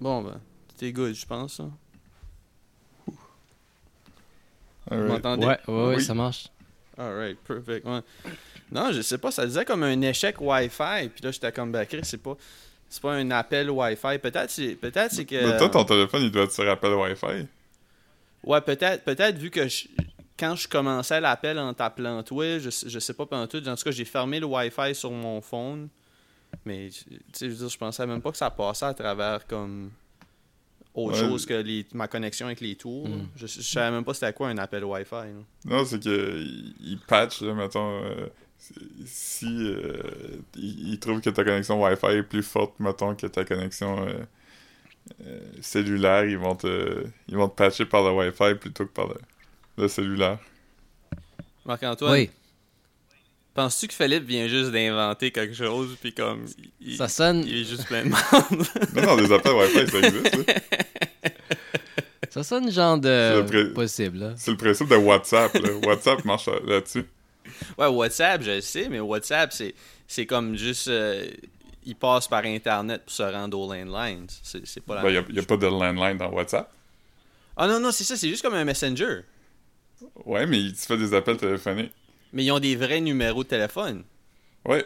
Bon, ben, t'es good, je pense. hein. Vous m'entendez? Ouais, ouais, ouais, Oui. ça marche. Alright, perfect. Ouais. Non, je sais pas, ça disait comme un échec Wi-Fi. Puis là, j'étais comme, ben, Chris, c'est pas. C'est pas un appel Wi-Fi. Peut-être c'est peut-être c'est que. Mais toi, ton téléphone, il doit être sur appel Wi-Fi. Ouais, peut-être peut-être vu que je- quand je commençais l'appel en t'appelant toi, je, sais- je sais pas pendant tout. En tout cas, j'ai fermé le Wi-Fi sur mon phone. Mais tu sais, je veux dire, je pensais même pas que ça passait à travers comme autre Ouais. chose que les, ma connexion avec les tours. Mm. Je, je savais même pas c'était quoi un appel Wi-Fi. là. Non, c'est que il il patch, là, mettons. euh, si euh, il, il trouve que ta connexion Wi-Fi est plus forte, mettons, que ta connexion euh, euh, cellulaire, ils vont te ils vont te patcher par le Wi-Fi plutôt que par le, le cellulaire. Marc-Antoine, Oui, penses-tu que Philippe vient juste d'inventer quelque chose puis comme il, ça sonne, il est juste plein de monde? Non, non, des appels Wi-Fi, ça existe. là. ça sonne genre de pré- possible. Là. C'est le principe de WhatsApp. Là. WhatsApp marche là- là-dessus. Ouais, WhatsApp, je le sais, mais WhatsApp, c'est, c'est comme juste. euh, il passe par Internet pour se rendre aux landlines. C'est, c'est pas la Ben, Il même n'y a, pas de landline dans WhatsApp. Ah non, non, c'est ça, c'est juste comme un Messenger. Ouais, mais tu fais des appels téléphoniques. Mais ils ont des vrais numéros de téléphone. Ouais.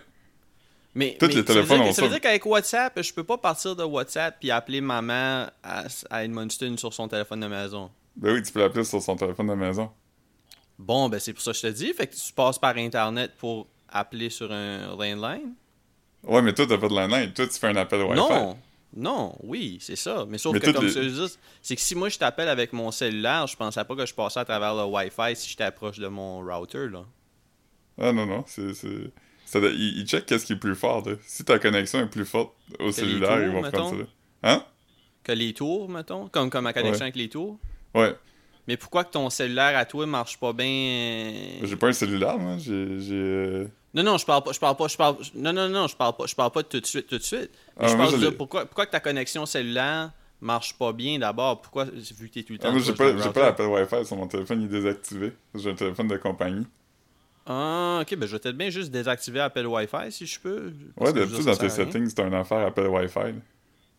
Mais, les ça veut téléphones ont Ça veut dire qu'avec WhatsApp, je peux pas partir de WhatsApp puis appeler maman à, à Edmundston sur son téléphone de maison. Ben oui, tu peux l'appeler sur son téléphone de maison. Bon, ben c'est pour ça que je te dis. Fait que tu passes par Internet pour appeler sur un landline. Ouais, mais toi, t'as pas de landline. Toi, tu fais un appel Wi-Fi. Non, non, oui, c'est ça. Mais sauf Mais que comme les- je dire, c'est que si moi je t'appelle avec mon cellulaire, je pensais pas que je passais à travers le Wi-Fi si j'étais proche de mon router là. Ah non, non, c'est... Ça, il, il check qu'est-ce qui est plus fort. là. Si ta connexion est plus forte au cellulaire, tours, ils vont mettons? prendre ça. Hein? Que les tours, mettons, comme, comme ma connexion Ouais. avec les tours? Ouais. Mais pourquoi que ton cellulaire à toi marche pas bien? J'ai pas un cellulaire, moi. J'ai... euh, Non, non, je parle pas, je parle pas, je parle. Non, non, non, je parle pas, je parle pas de tout de suite, tout de suite. Mais Ah, je moi, parle je de pourquoi, pourquoi que ta connexion cellulaire marche pas bien d'abord? Pourquoi, vu que t'es tout le temps. Ah, j'ai pas, pas l'appel Wi-Fi sur mon téléphone, il est désactivé. J'ai un téléphone de compagnie. Ah, ok, ben je vais peut-être bien juste désactiver appel Wi-Fi si je peux. Ouais, d'habitude, dans tes settings, c'est une affaire appel Wi-Fi. là.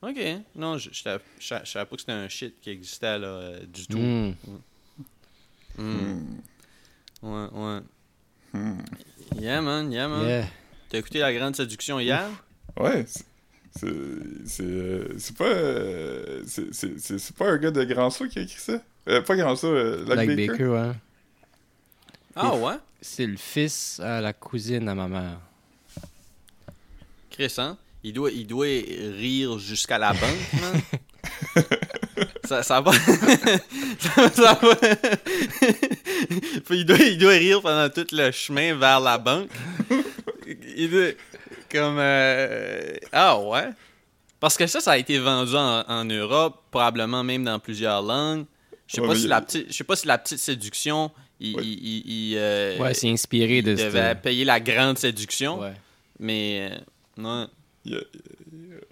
Ok, non, je je savais je savais- je savais pas que c'était un shit qui existait là, euh, du tout. Hmm. Ouais, ouais. Hmm. Yeah, man, yeah, man. Yeah. T'as écouté La Grande Séduction hier? Ouais, c'est... C'est c'est, euh, pas... euh, c'est- c'est c'est- c'est pas un gars de Grand Saut qui a écrit ça? Euh, pas Grand Saut, euh, Lac Like Baker? Baker, ouais. Ah ouais? C'est le fils à la cousine à ma mère. Chris, hein? Il doit, il doit rire jusqu'à la banque, man. ça, ça va. ça, ça va. il, doit, il doit rire pendant tout le chemin vers la banque. Il doit. Comme. euh, Ah ouais? Parce que ça, ça a été vendu en, en Europe, probablement même dans plusieurs langues. Je sais Ouais, pas mais si il- la petite, je sais pas si la petite séduction, il, euh, Ouais, c'est inspiré il de devait cette... payer la grande séduction, Ouais. mais euh, non. Il y a-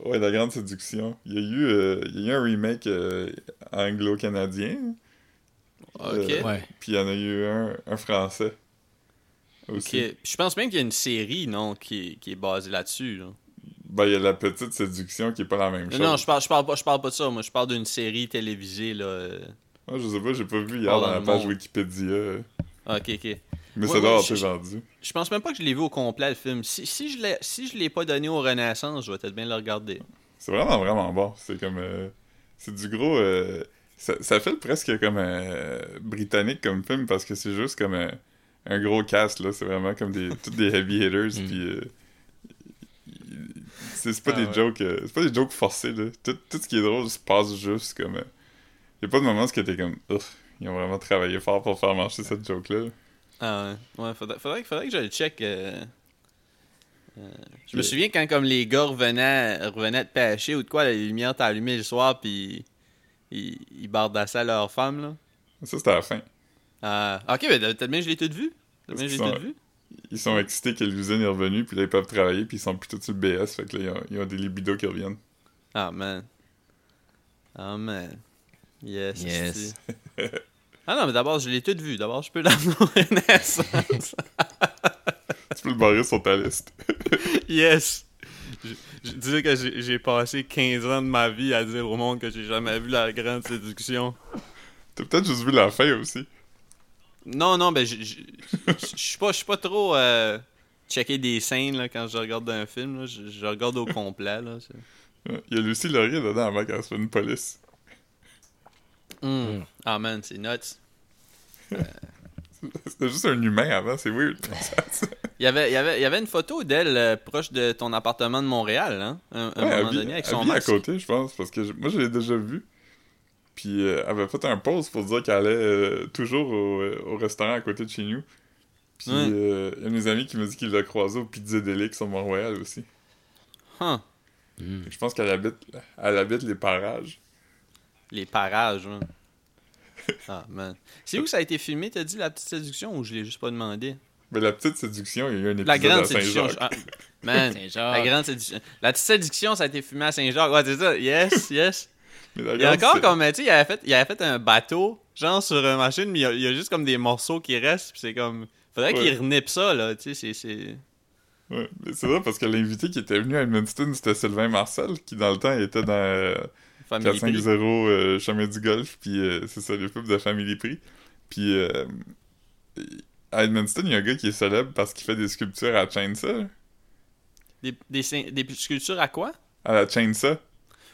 Ouais, La Grande Séduction. Il y a eu, euh, il y a eu un remake euh, anglo-canadien. Ok. Euh, Ouais. Puis il y en a eu un, un français. Ok. Aussi. Je pense même qu'il y a une série, non, qui est, qui est basée là-dessus. là. Ben, il y a La Petite Séduction qui est pas la même chose. non, je parle, je parle pas, je parle pas de ça. Moi, je parle d'une série télévisée là. Euh. Ah, je sais pas, j'ai pas vu hier Oh, dans la page. Wikipédia. Ah, Ok, ok. Mais Ouais, ça doit ouais, vendu. Je pense même pas que je l'ai vu au complet le film. Si, si je l'ai, si je l'ai pas donné au Renaissance, je vais peut-être bien le regarder. C'est vraiment, vraiment bon. C'est comme. euh, c'est du gros. euh, ça, ça fait presque comme euh, britannique comme film parce que c'est juste comme euh, un gros cast, là. C'est vraiment comme des, tous des heavy hitters. Mm. Puis. euh, c'est pas Ah des ouais. jokes. euh, c'est pas des jokes forcés, là. Tout, tout ce qui est drôle se passe juste comme. Euh, y a pas de moment où t'es comme. Ouf, ils ont vraiment travaillé fort pour faire marcher cette joke-là. Ah ouais. Ouais, faudrait, faudrait, faudrait que je le check. euh. Euh, je me souviens quand comme les gars revenaient, revenaient de pêcher ou de quoi, la lumière était allumée le soir, puis ils, ils bardassaient leur femme, là. Ça, c'était à la fin. Ah, ok, mais peut-être bien je l'ai tout vu. Bien je l'ai tout vu. Ils sont excités que l'usine est revenue, puis là, ils peuvent travailler, puis ils sont plus tout sur le BS. Fait que là, ils ont, ils ont des libidos qui reviennent. Ah, man. Ah, man. Yes. Yes. ah non, mais d'abord, je l'ai tout vu. D'abord, je peux l'amener au Renaissance. tu peux le barrer sur ta liste. yes. Je, Je disais que j'ai passé 15 ans de ma vie à dire au monde que j'ai jamais vu la grande séduction. T'as peut-être juste vu la fin aussi. Non, non, ben, je je- je suis pas, je suis pas trop euh, checker des scènes là, quand je regarde un film. là. Je, je regarde au complet. Là. Il y a Lucie Laurier dedans avant qu'elle se fait une police. Mm. Ah man, c'est nuts. C'était juste un humain avant, c'est weird. Il y avait, il y avait, il y avait une photo d'elle euh, proche de ton appartement de Montréal, hein, un, Ouais, elle moment donné, avec elle son à côté, je pense, parce que je- moi, je l'ai déjà vu. Puis euh, elle avait fait un post pour dire qu'elle allait euh, toujours au, euh, au restaurant à côté de chez nous. Puis Ouais. euh, il y a mes amis qui m'a dit qu'il l'a croisé au Pizza Delic sur Mont-Royal aussi. Huh. Je pense qu'elle habite, elle habite les parages. Les parages, man. Ah, man. C'est où que ça a été filmé, t'as dit, la petite séduction, ou je l'ai juste pas demandé? Mais la petite séduction, il y a eu un épisode La grande à séduction. Saint-Jacques. je- ah, man, Saint-Jacques. la grande séduction. La petite séduction, ça a été filmé à Saint-Jacques. Ouais, c'est ça. Yes, yes. Mais la Il y a encore comme, tu sais, il avait fait, il avait fait un bateau, genre sur une machine, mais il y a, il y a juste comme des morceaux qui restent, puis c'est comme. Faudrait Ouais. qu'il renippe ça, là, tu sais, c'est- c'est. Ouais, mais c'est vrai parce que l'invité qui était venu à Edmundston, c'était Sylvain Marcel, qui dans le temps était dans euh, Family Prix. 450 euh, Chemin du Golf, puis euh, c'est ça, les pubs de Family Prix. Puis euh, à Edmundston, il y a un gars qui est célèbre parce qu'il fait des sculptures à Chainsaw. Des, des, sculptures à quoi? À la Chainsaw.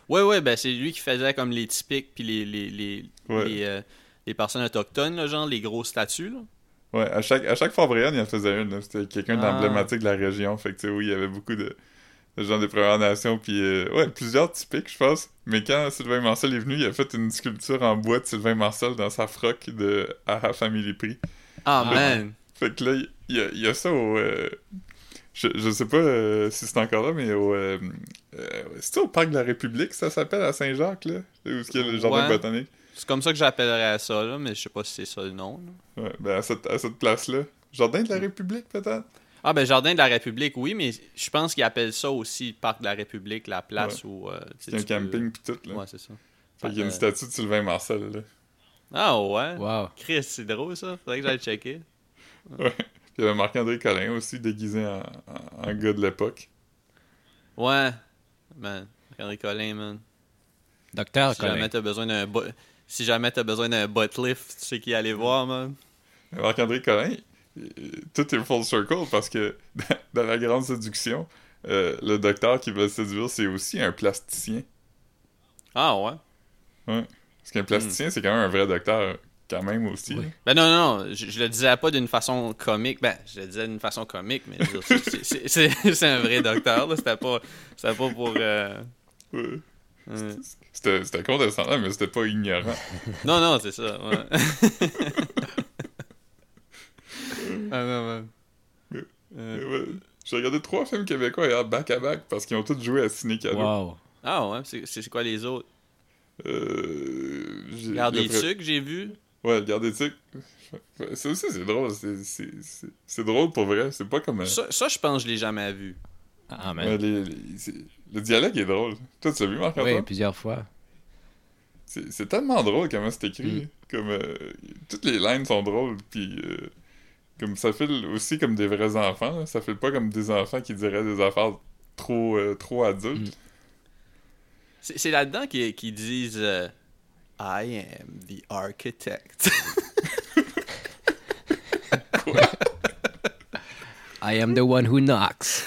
Ouais, ouais, ben c'est lui qui faisait comme les typiques, puis les, les, les, Ouais. les, les personnes autochtones, là, genre les grosses statues, là. Ouais, à chaque, à chaque Fort-Briand, il en faisait une. C'était quelqu'un Ah. d'emblématique de la région. Fait que, tu sais, oui, il y avait beaucoup de, gens des Premières Nations. Puis, euh, ouais, plusieurs typiques, je pense. Mais quand Sylvain Marcel est venu, il a fait une sculpture en bois de Sylvain Marcel dans sa froc de Ara Family Prix. Ah, man! Fait que là, il y a, il y a ça au. euh, je, je sais pas euh, si c'est encore là, mais au. Euh, c'est au Parc de la République, ça s'appelle à Saint-Jacques, là? Où est-ce qu'il y a le jardin Ouais. botanique? C'est comme ça que j'appellerais ça, là, mais je sais pas si c'est ça le nom. là. Ouais, ben à cette, à cette place-là. Jardin de la République, peut-être? Ah, ben Jardin de la République, oui, mais je pense qu'ils appellent ça aussi Parc de la République, la place où. euh, a un camping pis tout, là. Ouais, c'est ça. Fait qu'il y a une Euh, statue de Sylvain Marcel, là. Ah, ouais? Wow. Chris, c'est drôle ça. Faudrait que j'aille checker. Ouais. Puis il y avait Marc-André Collin aussi, déguisé en, en, en gars de l'époque. Ouais. Man. Henri Collin, man. Docteur Si Colin. jamais t'as besoin d'un Si jamais t'as besoin d'un butt lift, tu sais qui aller voir, man. Marc-André Collin, tout est full circle parce que dans la grande séduction, euh, le docteur qui va le séduire, c'est aussi un plasticien. Ah, ouais. Parce qu'un plasticien, c'est quand même un vrai docteur, quand même aussi. Oui. Ben non, non, non, je, je le disais pas d'une façon comique. Ben, je le disais d'une façon comique, mais c'est- un vrai docteur, là. C'était pas, c'était pas pour. euh, Ouais. euh, C'était c'était condescendant, mais c'était pas ignorant. Non, non, c'est ça, ouais. ah non, man. Mais- Euh, Mais ouais, J'ai regardé trois films québécois hier back-à-back parce qu'ils ont tous joué à Ciné Cadeau. Wow. Ah ouais, c'est quoi les autres? Euh, j'ai- Garde le trucs, j'ai vu. Ouais, garde des trucs. Ouais, Ça aussi, c'est drôle. c'est- c'est- C'est c'est drôle pour vrai. C'est pas comme. un- Ça, ça, je pense que je l'ai jamais vu. Ah, Ouais, man. les- les- c'est- le dialogue est drôle. Toi, tu l'as vu, Oui, Marc-Antoine? plusieurs fois. C'est c'est tellement drôle comment c'est écrit. Mm. Comme, euh, toutes les lignes sont drôles, puis euh, comme ça file aussi comme des vrais enfants. là. Ça file pas comme des enfants qui diraient des affaires trop, euh, trop adultes. C'est c'est là-dedans qu'ils qu'ils disent euh, I am the architect. I am the one who knocks.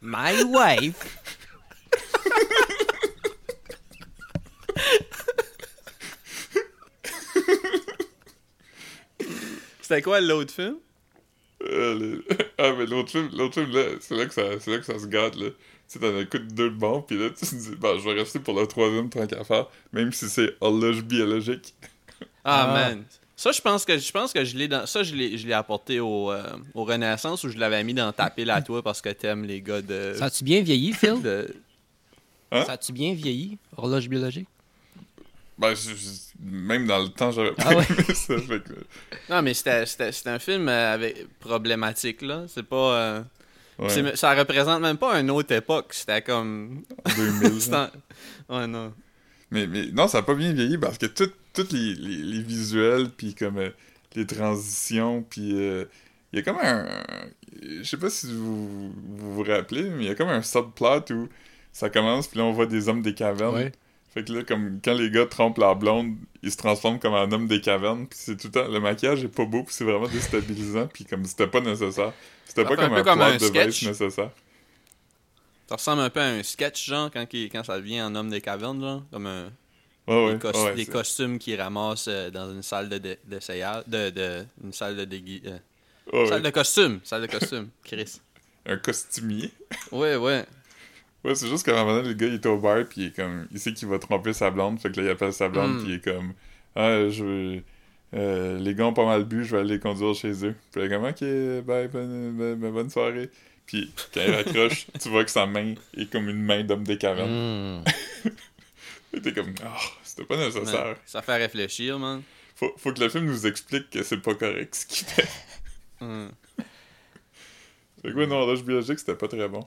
My wife. C'était quoi l'autre film? Euh, le- Ah, mais l'autre film, l'autre film, là, c'est là, que ça- c'est là que ça se gâte, là. Tu sais, t'en écoutes deux de bons, puis là, tu te dis, bah, je vais rester pour le troisième tant qu'à faire, même si c'est horloge biologique. Ah, Ah. man. Ça, je pense que je pense que je l'ai dans. Ça, je l'ai je l'ai apporté au, euh, au Renaissance où je l'avais mis dans ta pile à toi parce que t'aimes les gars de. Ça a-tu bien vieilli, Phil? de- Hein? Ça a-tu bien vieilli, horloge biologique? Ben, je- je- même dans le temps, j'aurais pas Ah ouais? aimé ça. Fait que, Non, mais c'était un film euh, avec problématique, là. C'est pas. euh, ouais, Ça représente même pas une autre époque. C'était comme. 2000. c'était en- Ouais, non. Mais, mais non, ça a pas bien vieilli parce que tous les, les, les visuels, puis comme euh, les transitions, puis euh, il il y a comme un. Je sais pas si vous, vous vous rappelez, mais il y a comme un subplot où ça commence, puis là on voit des hommes des cavernes. Ouais. Fait que là, comme quand les gars trompent leur blonde, ils se transforment comme en homme des cavernes, puis c'est tout le temps. Le maquillage est pas beau, puis c'est vraiment déstabilisant, puis comme c'était pas nécessaire. C'était pas un comme un, comme un device sketch. nécessaire. Ça ressemble un peu à un sketch, genre, quand, il- quand ça devient un homme des cavernes, genre. Comme un, Ouais, ouais. des, ouais, des costumes qui ramassent euh, dans une salle de d'essayage. De, de, une salle de dégui... euh, ouais. Salle de costume. Salle de costume. Chris. Un costumier. Ouais, ouais. Ouais, c'est juste qu'à un moment donné, le gars, il est au bar, puis il est comme... Il sait qu'il va tromper sa blonde, fait que là, il appelle sa blonde, Mm. puis il est comme... Ah, je veux... euh, les gars ont pas mal bu, je vais aller les conduire chez eux. Puis il est comme, OK, bye, bonne, bonne, bonne soirée. Puis quand il raccroche, tu vois que sa main est comme une main d'homme des cavernes. Mm. T'es comme, ah, c'était pas nécessaire. Man, ça fait réfléchir, man. Faut, faut que le film nous explique que c'est pas correct ce qu'il fait. Hum. Fait que ouais, non, l'âge biologique, c'était pas très bon.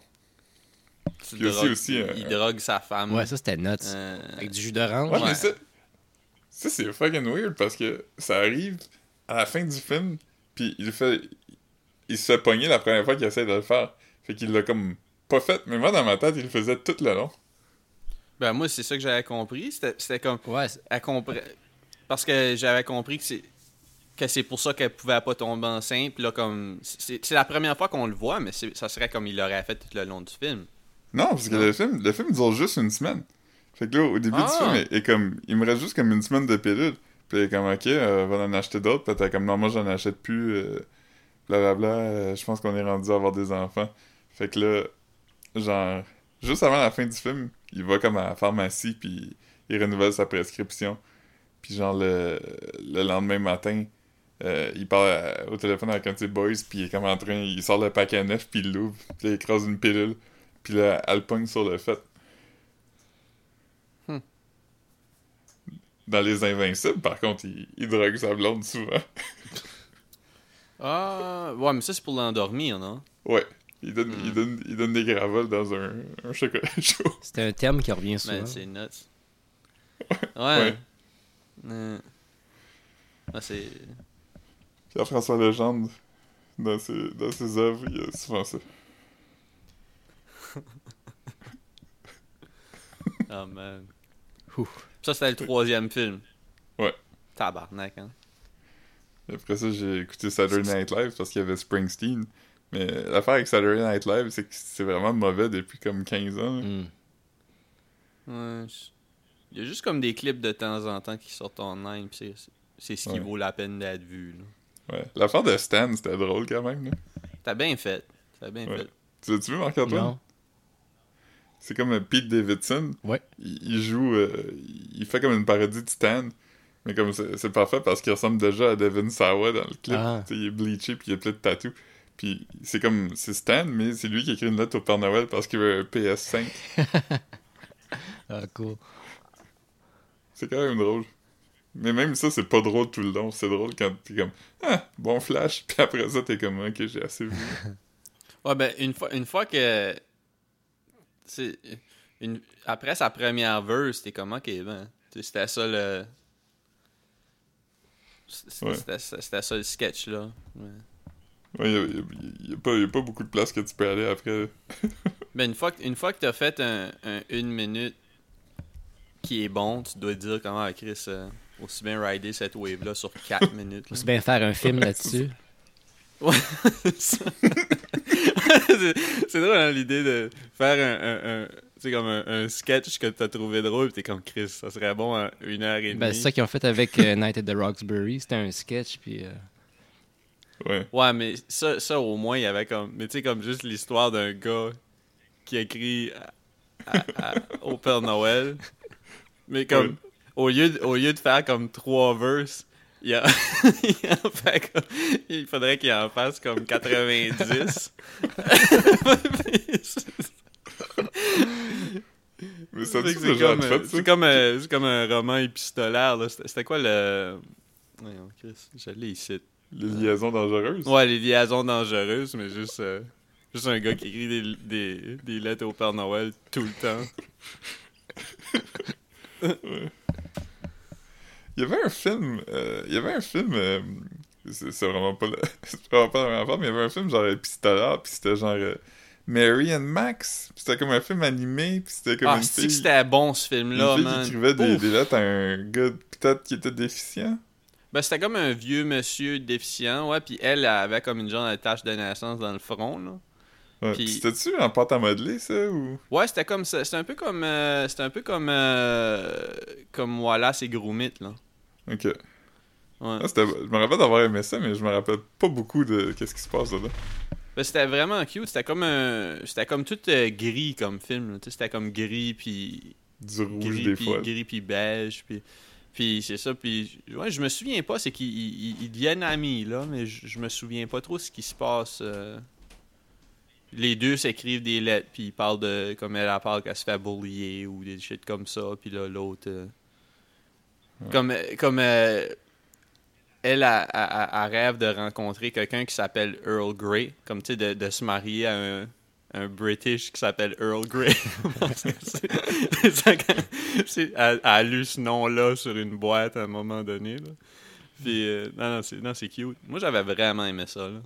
Tu Puis aussi- drogues- aussi, il, euh, il drogue sa femme. Ouais, ça c'était nuts. Euh, Avec du jus d'orange. Ouais, Ouais. mais ça, ça c'est fucking weird parce que ça arrive à la fin du film, puis il fait, il se fait pogner la première fois qu'il essaie de le faire. Fait qu'il l'a comme pas fait, mais moi dans ma tête, il le faisait tout le long. Ben, moi, c'est ça que j'avais compris. C'était comme. Ouais, c'est- Elle compre- Parce que j'avais compris que c'est. Que c'est pour ça qu'elle pouvait pas tomber enceinte. Puis là, comme. C'est la première fois qu'on le voit, mais ça serait comme il l'aurait fait tout le long du film. Non, parce que le film, le film dure juste une semaine. Fait que là, au début Ah. du film, il, comme, il me reste juste comme une semaine de pilules. Puis il est comme, ok, euh, va en acheter d'autres. Puis t'es comme, non, moi j'en achète plus. Euh, blablabla, euh, je pense qu'on est rendu à avoir des enfants. Fait que là, genre, juste avant la fin du film, il va comme à la pharmacie, puis il renouvelle sa prescription. Puis genre, le, le lendemain matin, euh, il parle à- au téléphone avec un de ses boys, puis il est comme en train, il sort le paquet neuf, puis il l'ouvre, puis il écrase une pilule. Puis là, elle pogne sur le fait. Hmm. Dans Les Invincibles, par contre, il, il drogue sa blonde souvent. Ah, ouais, mais ça, c'est pour l'endormir, non? Ouais. Il donne, Hmm. il donne, il donne des gravoles dans un, un chocolat chaud. C'était un terme qui revient souvent. Ben, c'est nuts. Ouais. Ouais. Euh. Ah, c'est. Pierre-François Legendre, dans ses, dans ses œuvres, il y a souvent ça. Ah, man. Ouf. Ça, c'était le troisième film. Ouais. Tabarnak, hein. Après ça, j'ai écouté Saturday Night Live parce qu'il y avait Springsteen. Mais l'affaire avec Saturday Night Live, c'est que c'est vraiment mauvais depuis comme 15 ans. là. Mm. Ouais. Il y a juste comme des clips de temps en temps qui sortent online, pis c'est, c'est ce qui Ouais. vaut la peine d'être vu, là. Ouais. L'affaire de Stan, c'était drôle quand même. Là. T'as bien fait. T'as bien Ouais. fait. Tu l'as-tu vu, Marc-Antoine? Non. C'est comme Pete Davidson. Ouais. Il, il joue. euh, il fait comme une parodie de Stan. Mais comme c'est parfait parce qu'il ressemble déjà à Devin Sawa dans le clip. Ah. Tu sais, il est bleaché puis il a plein de tatous. Puis c'est comme. C'est Stan, mais c'est lui qui écrit une lettre au Père Noël parce qu'il veut un PS5. Ah, cool. C'est quand même drôle. Mais même ça, c'est pas drôle tout le long. C'est drôle quand t'es comme. Ah, bon flash. Puis après ça, t'es comme. Ok, j'ai assez vu. Ouais, ben, une fois, une fois que. C'est. Une... Après sa première verse, t'es comme, ok, ben. tu C'était ça le. Ouais. C'était c'était ça le sketch, là. Ouais. Ouais, y a, y a- y a pas, y a pas beaucoup de place que tu peux aller après. Ben, une fois que, une fois que t'as fait un, un une minute qui est bon, tu dois te dire comment, ah, Chris, euh, aussi bien rider cette wave-là sur 4 minutes. là. Aussi bien faire un film là-dessus. Ouais, c'est c'est c'est drôle, hein, l'idée de faire un, un, un- tu sais, comme un, un sketch que t'as trouvé drôle, pis t'es comme Chris, ça serait bon à une heure et demie. Ben, c'est ça qu'ils ont fait avec euh, Night at the Roxbury. C'était un sketch, puis... euh, Ouais. Ouais, mais ça, ça au moins, il y avait comme. Mais tu sais, comme juste l'histoire d'un gars qui écrit à- à- à- au Père Noël. Mais comme. Ouais. Au, lieu de, au lieu de faire comme trois verses, il, a, il, faudrait qu'il en fasse comme 90. Mais ça, C'est comme, fait, euh, ça? comme, un roman épistolaire. C'était quoi le. Voyons, Chris, je l'ai ici. Les liaisons dangereuses? Ouais, les liaisons dangereuses, mais juste, euh, juste un gars qui écrit des, des, des lettres au Père Noël tout le temps. Il y avait un film, euh, il y avait un film, euh, c'est vraiment pas le- c'est vraiment pas la même affaire, mais il y avait un film genre épistolaire, puis c'était genre euh, Mary and Max, c'était comme un film animé, puis c'était comme Ah, une fille, que c'était bon ce film-là, man. qui écrivait des, des lettres à un gars peut-être qui était déficient. Ben, c'était comme un vieux monsieur déficient, ouais, puis elle, elle avait comme une genre de tache de naissance dans le front, là. Ouais, puis C'était-tu en pâte à modeler, ça, ou... Ouais, c'était comme ça. C'était un peu comme. euh, c'était un peu comme. euh, comme Wallace et Gromit, là. Ok. Ouais. Ah, je me rappelle d'avoir aimé ça, mais je me rappelle pas beaucoup de qu'est-ce qui se passe là. Ben, c'était vraiment cute. C'était comme un. C'était comme tout euh, gris comme film, C'était comme gris, puis. Du rouge Gris, des puis, fois. gris, puis beige, puis. Puis c'est ça, puis ouais, je me souviens pas, c'est qu'ils ils- ils deviennent amis là, mais je, me souviens pas trop ce qui se passe. euh. Les deux s'écrivent des lettres, puis ils parlent de comme elle, elle parle qu'elle se fait bullier ou des shit comme ça, puis là l'autre euh, Ouais. comme euh, comme euh, elle, elle- elle rêve de rencontrer quelqu'un qui s'appelle Earl Grey, comme tu sais de, de se marier à un un British qui s'appelle Earl Grey. C'est- elle, elle a lu ce nom-là sur une boîte à un moment donné. Là. Puis, euh, non, non, c'est, non, c'est cute. Moi, j'avais vraiment aimé ça. Là.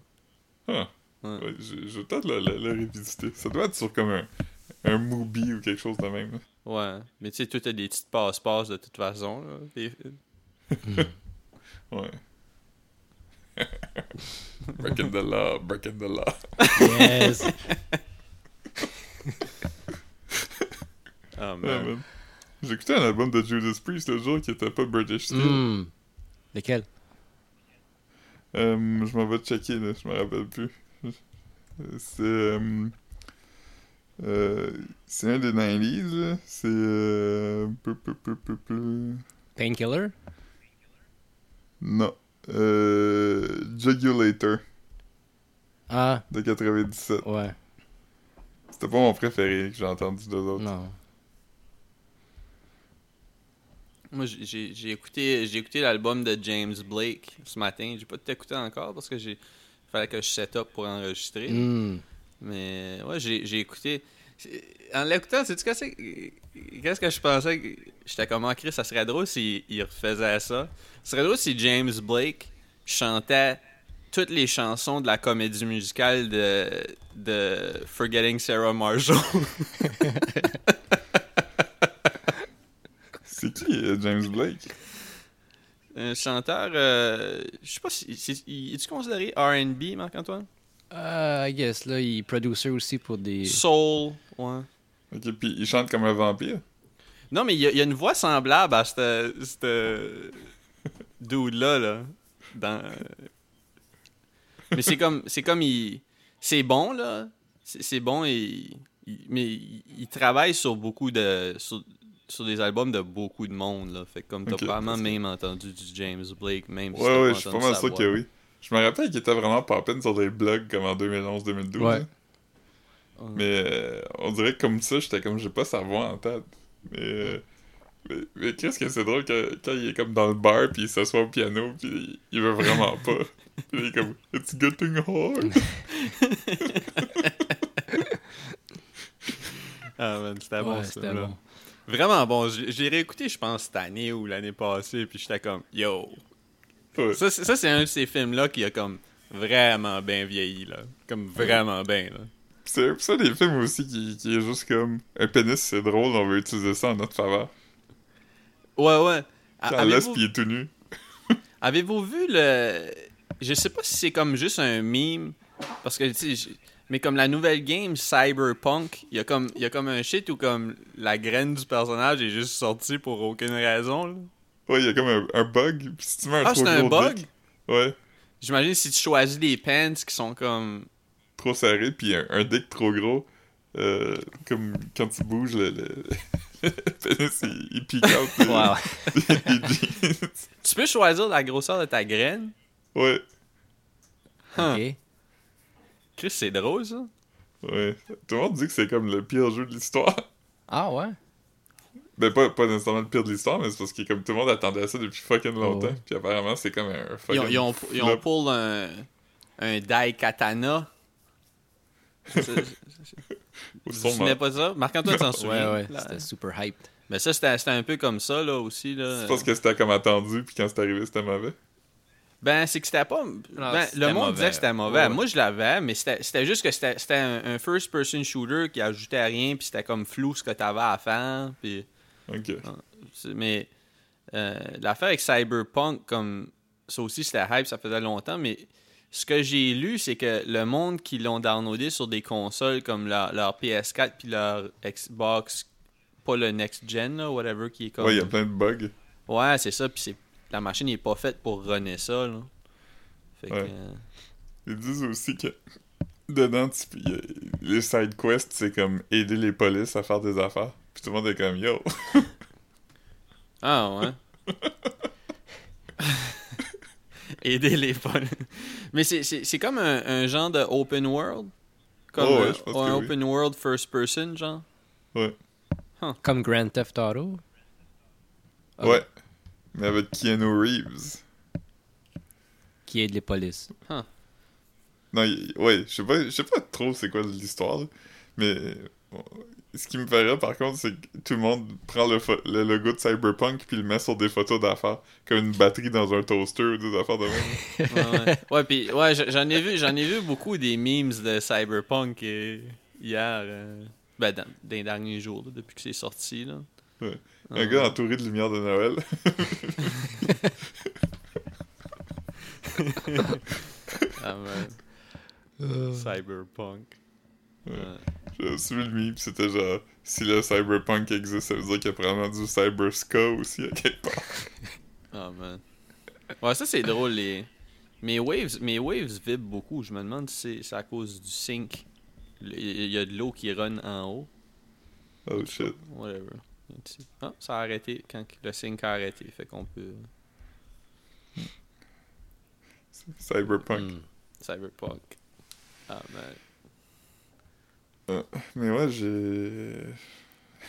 Ah. Ouais. Ouais, je, je vais peut-être le, le- le révisiter. Ça doit être sur comme un, un Mubi ou quelque chose de même. là. Ouais. Mais tu sais, tout a des petites passe-passe de toute façon. Là. Des- Ouais. breaking the law, breaking the law. Yes. Ah, Ouais, man. J'ai écouté un album de Judas Priest le jour qui était pas British Steel. Hmm. Lequel? Euh, je m'en vais checker, là, je me rappelle plus. C'est. euh, euh, c'est un des 90s, là. C'est. Euh. Painkiller? Non. Euh, Jugulator Ah, de 97. ouais. C'était pas mon préféré que j'ai entendu d'eux autres. Non. Moi, j'ai- écouté, j'ai écouté l'album de James Blake ce matin. J'ai pas tout écouté encore parce que j'ai fallait que je set up pour enregistrer. Hmm. Mais ouais, j'ai écouté. En l'écoutant, sais-tu qu'est-ce que qu'est-ce que je pensais que- J'étais comme en ça serait drôle s'il il refaisait ça. Ce serait drôle si James Blake chantait toutes les chansons de la comédie musicale de, de Forgetting Sarah Marshall. C'est qui, euh, James Blake? Un chanteur, euh, je sais pas si. il- Es-tu considéré RB, Marc-Antoine? Ah, I guess, là, il est producer aussi pour des... Soul, ouais. Ok, puis il chante comme un vampire? Non, mais il y, a- il y a une voix semblable à ce ce dude-là, là. Dans... Mais c'est comme, c'est comme il... C'est bon, là. C'est c'est bon, et... il- mais il, il travaille sur beaucoup de... Sur, sur des albums de beaucoup de monde, là. Fait que comme t'as Ok, probablement même entendu du James Blake, même si Ouais, t'as ouais, pas je suis pas mal sûr que oui. Je me rappelle qu'il était vraiment poppin sur des blogs comme en 2011-2012. Ouais. hein. Mais euh, on dirait que comme ça, j'étais comme, j'ai pas sa voix en tête. Mais, euh, mais, mais qu'est-ce que c'est drôle que, quand il est comme dans le bar, puis il s'assoit au piano, puis il, il veut vraiment pas. Puis il est comme, It's getting hard. Ah, man, c'était bon, Ouais, ça, c'était bon. Vraiment bon. J'ai j'ai réécouté, je pense, cette année ou l'année passée, puis j'étais comme, yo. Ouais. Ça, c'est ça, c'est un de ces films-là qui a comme vraiment bien vieilli, là. Comme vraiment bien, là. C'est ça des films aussi qui, qui est juste comme, un pénis c'est drôle, on veut utiliser ça en notre faveur. Ouais, ouais. Quand laisse puis il est tout nu. avez-vous vu le. Je sais pas si c'est comme juste un meme, parce que, tu sais, mais comme la nouvelle game Cyberpunk, il y, a comme- y a comme un shit où comme la graine du personnage est juste sortie pour aucune raison, là. Ouais, il y a comme un, un bug, puis si tu mets un Ah, trop c'est un gros bug? dick, ouais, J'imagine si tu choisis des pants qui sont comme. trop serré, puis un, un dick trop gros, euh, comme quand tu bouges, le, le, le pénis, il, il pique out des, Ouais, ouais. des jeans. Tu peux choisir la grosseur de ta graine? Ouais, Huh. Ok. Chris, c'est drôle, ça. ouais. Tout le monde dit que c'est comme le pire jeu de l'histoire. Ah, ouais? Ben, pas, pas nécessairement le pire de l'histoire, mais c'est parce que comme tout le monde attendait à ça depuis fucking longtemps. ouais. Puis apparemment, c'est comme un Ils fucking ont, ils ont, ils ont pull un, un Dai Katana. C'est- c'est- Vous vous souvenez pas de ça? Marc-Antoine s'en Ouais, souvient. ouais, Là. c'était super hyped. Mais ça, c'était c'était un peu comme ça, là, aussi. Là. C'est parce que c'était comme attendu, puis quand c'est arrivé, c'était mauvais. Ben, c'est que c'était pas. ben, c'était le monde mauvais. disait que c'était mauvais. Ouais. Moi, je l'avais, mais c'était c'était juste que c'était c'était un, un first-person shooter qui ajoutait à rien, puis c'était comme flou ce que t'avais à faire. Puis, Ok. mais euh, l'affaire avec Cyberpunk, comme ça aussi, c'était hype, ça faisait longtemps, mais ce que j'ai lu, c'est que le monde qui l'ont downloadé sur des consoles comme leur, leur PS4 puis leur Xbox, pas le next gen, là, whatever, qui est comme. Ouais, il y a plein de bugs. Ouais, c'est ça, puis c'est la machine n'est pas faite pour runner ça, là. Fait que, euh, Ils disent aussi que dedans, tu- les side quests, c'est comme aider les polices à faire des affaires. Puis tout le monde est comme yo. Ah ouais. Aider les folles. Mais c'est- c'est c'est comme un, un genre de open world? Comme Oh ouais, un, je pense un que oui. open world first person, genre? Ouais. Comme Grand Theft Auto? Ouais. Mais avec Keanu Reeves. Qui aide les polices. Non, il- ouais, je sais pas, je sais pas trop c'est quoi l'histoire, mais bon, ce qui me ferait par contre, c'est que tout le monde prend le, le logo de Cyberpunk puis le met sur des photos d'affaires, comme une batterie dans un toaster ou des affaires de même. Ouais, ouais. puis j'en ai vu, j'en ai vu beaucoup des memes de Cyberpunk euh, hier, euh, ben dans, dans les derniers jours, là, depuis que c'est sorti là. Ouais. Ah, Un gars entouré de lumière de Noël. ah, man. Cyberpunk. Ouais. J'ai suivi le meme, c'était genre, si le Cyberpunk existe, ça veut dire qu'il y a probablement du Cyberska aussi à quelque part. Ah man. Ouais, ça c'est drôle les mes waves, mes waves vibrent beaucoup, je me demande si c'est- c'est à cause du. Le- Il y a de l'eau qui run en haut. Oh shit. Whatever. Ah, ça a arrêté quand le sync a arrêté, fait qu'on peut Cyberpunk. Hmm. Cyberpunk. Ah man. Mais ouais, j'ai.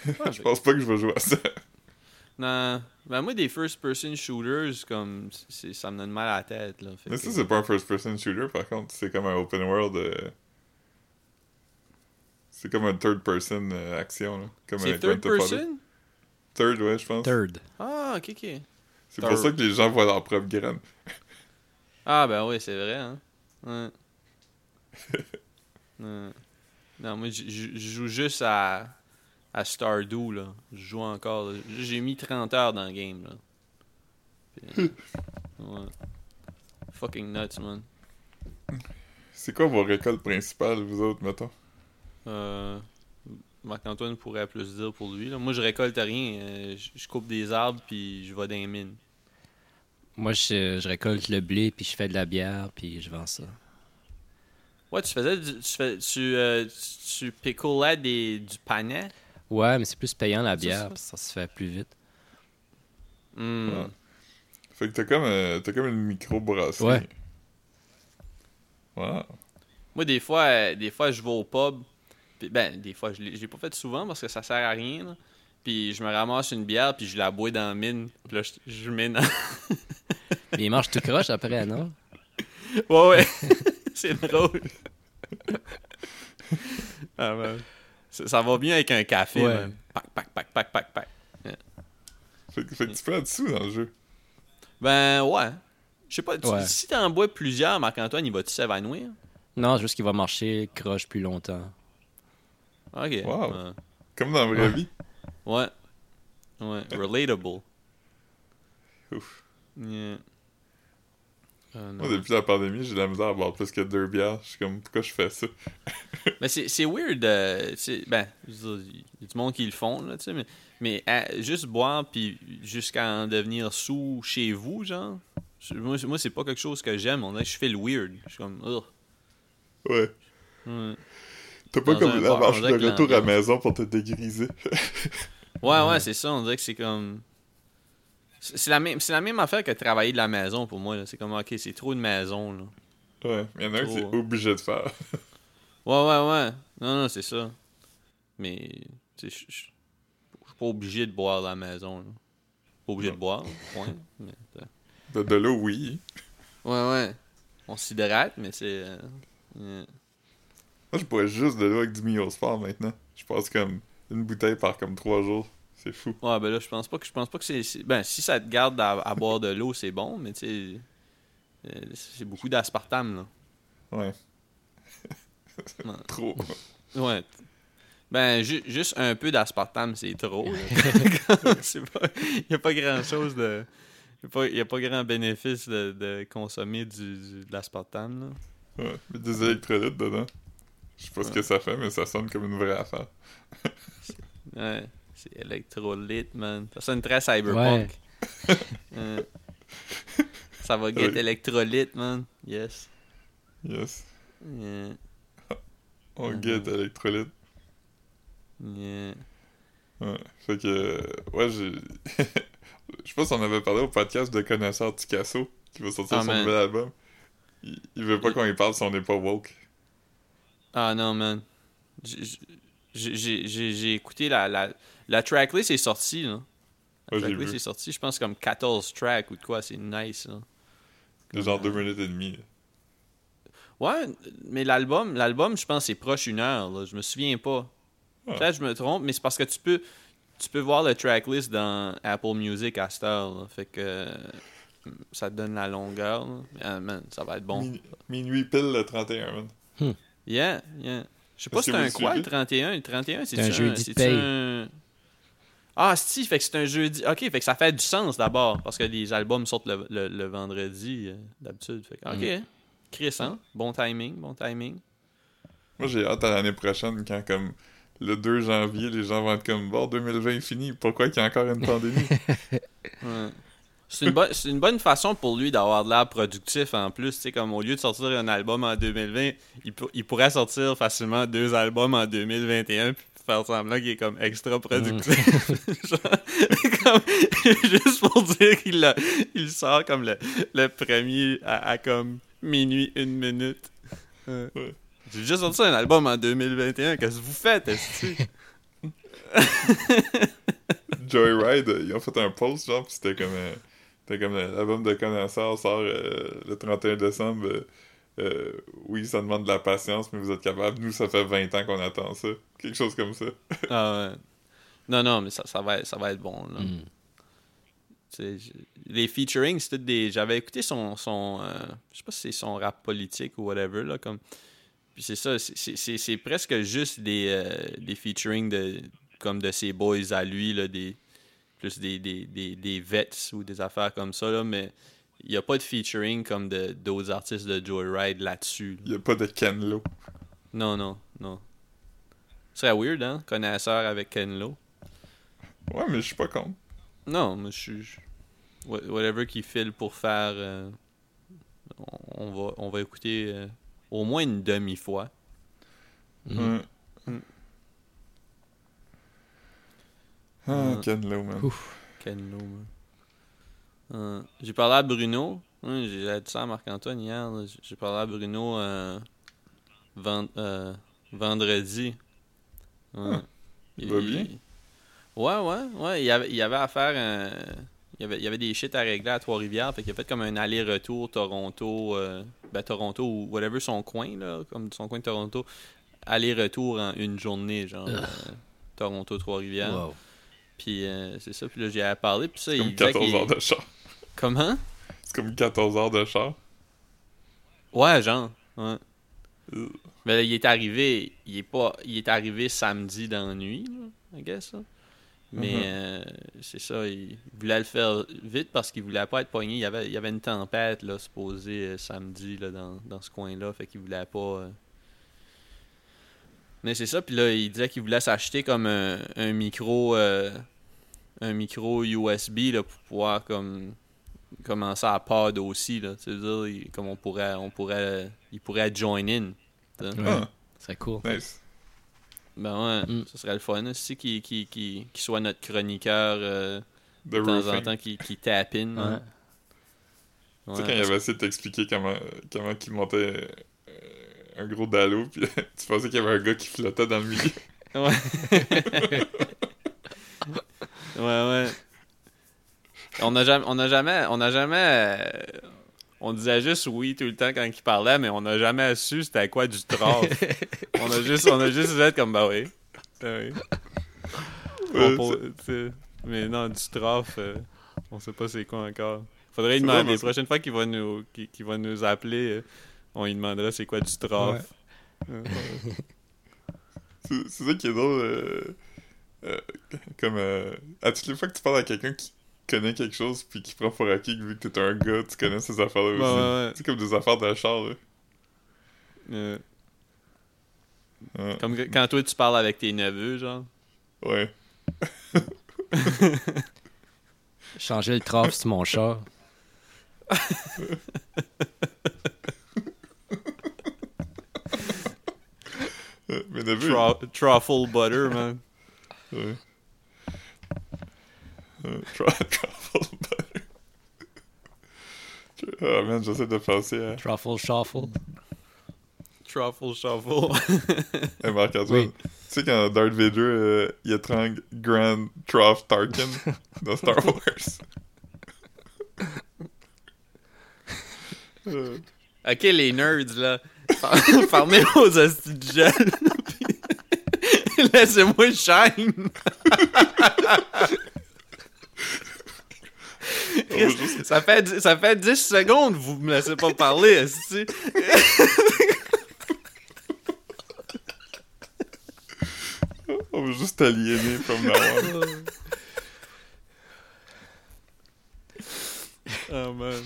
Ouais, je pense pas que je vais jouer à ça. Non, ben moi des first person shooters comme c'est ça me donne mal à la tête là. fait Mais que- ça, c'est pas un first-person shooter, par contre. C'est comme un open world. euh, C'est comme un third-person euh, action, là. Comme C'est un third ouais, je pense. Third. Ah, OK OK. C'est pour ça que les gens voient leur propre graine. Ah ben oui, c'est vrai, hein. Ouais. Ouais. Non, moi, je joue juste à, à Stardew, là. Je joue encore. J'ai mis 30 heures dans le game, là. Puis, ouais. Fucking nuts, man. C'est quoi vos récoltes principales, vous autres, mettons? Euh, Marc-Antoine pourrait plus dire pour lui, là. Moi, je récolte rien. euh, je, je coupe des arbres, puis je vais dans les mines. Moi, je, je récolte le blé, puis je fais de la bière, puis je vends ça. Ouais, tu faisais du, tu, fais, tu, euh, tu, tu picolais des, du panais? Ouais, mais c'est plus payant la bière, ça. parce que ça se fait plus vite. Ouais. Fait que t'as comme, euh, t'as comme une micro-brasserie. Ouais. Wow. Moi, des fois, euh, des fois, je vais au pub. Ben, des fois, je l'ai pas fait souvent parce que ça sert à rien. là. Puis je me ramasse une bière, puis je la bois dans la mine. Puis là, je, je mets dans... Mais ils mangent tout croche après, non? ouais, ouais. C'est drôle. ah, man. Ça, ça va bien avec un café, Ouais. man. Pac, pac, pac, pac, pac, pac. Fait, que- fait que tu fais là-dessous dans le jeu. Ben, ouais. Je sais pas, tu- Ouais. si t'en bois plusieurs, Marc-Antoine, il va-tu s'évanouir? Non, juste qu'il va marcher croche plus longtemps. Ok. Wow. Comme dans la vraie Ouais. vie. Ouais. Ouais. Relatable. Ouf. Yeah. Ah. Moi, depuis la pandémie, j'ai de la misère à boire plus que deux bières. Je suis comme, pourquoi je fais ça? Mais c'est weird. euh, ben, il y a du monde qui le font, là, tu sais, mais, mais à- juste boire puis jusqu'à en devenir sous chez vous, genre. Moi, c'est- moi c'est pas quelque chose que j'aime. On dirait que je fais le weird. Je suis comme, ugh. Ouais. Ouais, T'as pas Dans comme la marche de retour à la maison pour te dégriser. ouais, ouais, c'est ça. On dirait que c'est comme. C'est la, même, c'est la même affaire que travailler de la maison pour moi. C'est comme, ok, c'est trop de maison. Là. Ouais. Il y en a un que c'est Trop. obligé de faire. Ouais, ouais, ouais. Non, non, c'est ça. Mais, je suis pas obligé de boire à la maison. Là. Pas obligé de boire, point. Mais, euh, De, de l'eau, oui. Ouais, ouais. On s'hydrate, mais c'est. euh, yeah. Moi, je bois juste de l'eau avec du Miosport maintenant. Je passe comme une bouteille par comme trois jours. C'est fou. Ouais, ben là, je pense pas que je pense pas que c'est. Ben, si ça te garde à, à boire de l'eau, c'est bon, mais tu sais. Euh, c'est beaucoup d'aspartame, là. Ouais. Ouais. Trop. Ouais. Ben, ju- juste un peu d'aspartame, c'est trop. Il n'y a pas grand-chose de... Il n'y a, pas- y a pas grand bénéfice de, de consommer du, du- de l'aspartame, là. Ouais. Mais des électrolytes dedans. Je sais pas ce que ça fait, mais ça sonne comme une vraie affaire. Ouais. C'est électrolyte, man. Ça sonne très cyberpunk. Ouais. Ça va get Ouais. électrolyte, man. Yes. Yes. Yeah. On Mhm. get électrolyte. Yeah. Ouais. Fait que, euh, ouais, j'ai. Je sais pas si on avait parlé au podcast de Connaisseur Picasso qui va sortir Ah, son man. nouvel album. Il, il veut pas qu'on y parle si on n'est pas woke. Ah non, man. J'ai- J'ai j'ai- j'ai- j'ai écouté la, la, la tracklist est sortie, là. La Ouais, tracklist est sortie, je pense comme 14 tracks ou de quoi, c'est nice, là. De genre Comme, deux minutes et demie. Ouais, mais l'album, l'album, je pense, c'est proche une heure, là. Je me souviens pas. Ah. Peut-être que je me trompe, mais c'est parce que tu peux, tu peux voir le tracklist dans Apple Music à cette heure, là. Fait que euh, ça te donne la longueur, là. Mais, ah, man, ça va être bon. Min- minuit pile le 31, man. Yeah, yeah. Je sais pas si c'est un quoi, le 31. Le 31, c'est un jeudi de paye. un... Ah, si, fait que c'est un jeudi. Ok, fait que ça fait du sens d'abord, parce que les albums sortent le, le- le vendredi, euh, d'habitude. Fait que, ok, Mm. Chris, hein? Bon timing, bon timing. Moi, j'ai hâte à l'année prochaine quand, comme, le 2 janvier, les gens vont être comme, bon, 2020 est fini, pourquoi qu'il y a encore une pandémie? Ouais. C'est une, bonne- c'est une bonne façon pour lui d'avoir de l'air productif en plus. Tu sais, comme au lieu de sortir un album en 2020, il, pour- il pourrait sortir facilement deux albums en 2021 puis faire semblant qu'il est comme extra productif. Genre, comme- juste pour dire qu'il il sort comme le, le premier à, à comme minuit, une minute. Ouais. J'ai juste sorti un album en 2021. Qu'est-ce que vous faites, esti? Joyride, euh, ils ont fait un post, genre, pis c'était comme, euh, c'était comme euh, l'album de connaisseurs sort euh, le 31 décembre. Euh, oui, ça demande de la patience, mais vous êtes capable. Nous, ça fait 20 ans qu'on attend ça. Quelque chose comme ça. Ah ouais. Non, non, mais ça, ça, va, être- ça va être bon. Là. Mm. Les featuring, c'était des. J'avais écouté son. son euh, je sais pas si c'est son rap politique ou whatever. Là, comme... Puis c'est ça, c'est- c'est c'est- c'est presque juste des, euh, des featuring de, comme de ses boys à lui, là, des, plus des, des, des, des vets ou des affaires comme ça. Là, mais il n'y a pas de featuring comme de- d'autres artistes de Joyride là-dessus. là. Il y a pas de Ken Lo. Non, non, non. Ce serait weird, hein? Connaisseur avec Ken Lo. Ouais, mais je suis pas contre. Non, mais je suis. Whatever qu'il file pour faire, euh, on, va, on va écouter euh, au moins une demi-fois. Mm. Mm. Ah, Ouais. Ken Lo, man. Ouf. Ken Lo, man. Euh, J'ai parlé à Bruno. Ouais, J'ai dit ça à Marc-Antoine hier. J'ai- parlé à Bruno euh, euh, vendredi. Ouais. il va bien? Ouais, ouais, ouais. Il y avait, il avait à faire un. Il y, avait, il y avait des shit à régler à Trois-Rivières. Fait qu'il a fait comme un aller-retour Toronto. ben, Toronto ou whatever son coin, là. Comme son coin de Toronto. Aller-retour en une journée, genre. Ugh. Toronto-Trois-Rivières. Wow. Puis euh, c'est ça. Puis là, j'ai parlé. Puis ça, il comme disait 14 qu'il- heures de char. Comment? C'est comme 14 heures de char. Ouais, genre. Ouais. Euh, Mais là, il est arrivé. Il est pas. Il est arrivé samedi dans la nuit, là, I guess. là. Mais Mhm. euh, c'est ça, il voulait le faire vite parce qu'il voulait pas être pogné. Il y avait, il y avait une tempête là, supposée euh, samedi là, dans, dans ce coin-là. Fait qu'il voulait pas. Euh. Mais c'est ça, puis là, il disait qu'il voulait s'acheter comme un, un micro. euh, un micro USB là, pour pouvoir comme commencer à pod aussi. Là, tu veux dire, il- comme on pourrait, on pourrait. Il pourrait join in. Ouais. Ah, C'est cool. nice. Ben ouais, Mm. ce serait le fun aussi qu'il qu'il- qu'il- qu'il soit notre chroniqueur euh, De temps en temps, qui, qui tape in. Ouais. Tu sais, quand il avait essayé de t'expliquer comment, comment il montait euh, un gros dallo, puis tu pensais qu'il y avait un gars qui flottait dans le milieu. Ouais. ouais, ouais. On a jamais, on a jamais, on a jamais, euh, on disait juste oui tout le temps quand il parlait, mais on n'a jamais su c'était quoi du troll. on a juste, on a juste dit comme bah oui. Ah oui. Ouais, pour- mais non, du trough, euh, on sait pas c'est quoi encore. Faudrait demander. La prochaine fois qu'il va, nous, va nous appeler, euh, on lui demandera c'est quoi du trough. C'est c'est ça qui est drôle. euh, euh, comme euh, à toutes les fois que tu parles à quelqu'un qui connaît quelque chose puis qui prend pour acquis vu que t'es un gars, tu connais ces affaires-là Ouais, aussi. ouais, ouais. C'est comme des affaires de char, là. Euh, Ouais. comme quand toi tu parles avec tes neveux, genre. Ouais. Changer le trophée sur mon char. Euh, Mes neveux, Tru- truffle butter, man. Ouais. Euh, Truffle butter. Ah man, j'essaie de penser à. Truffle shuffle. Truffle shuffle. Hey, Marc-Antoine, Oui. tu sais quand Darth Vader euh, il étrangle Grand Trough Tarkin dans Star Wars? Euh, ok, les nerds, là. Fermez vos hosties de gel. Laissez-moi shine. Ça fait, ça fait 10 secondes, vous me laissez pas parler, esti. on va juste aliéner now on. Oh man.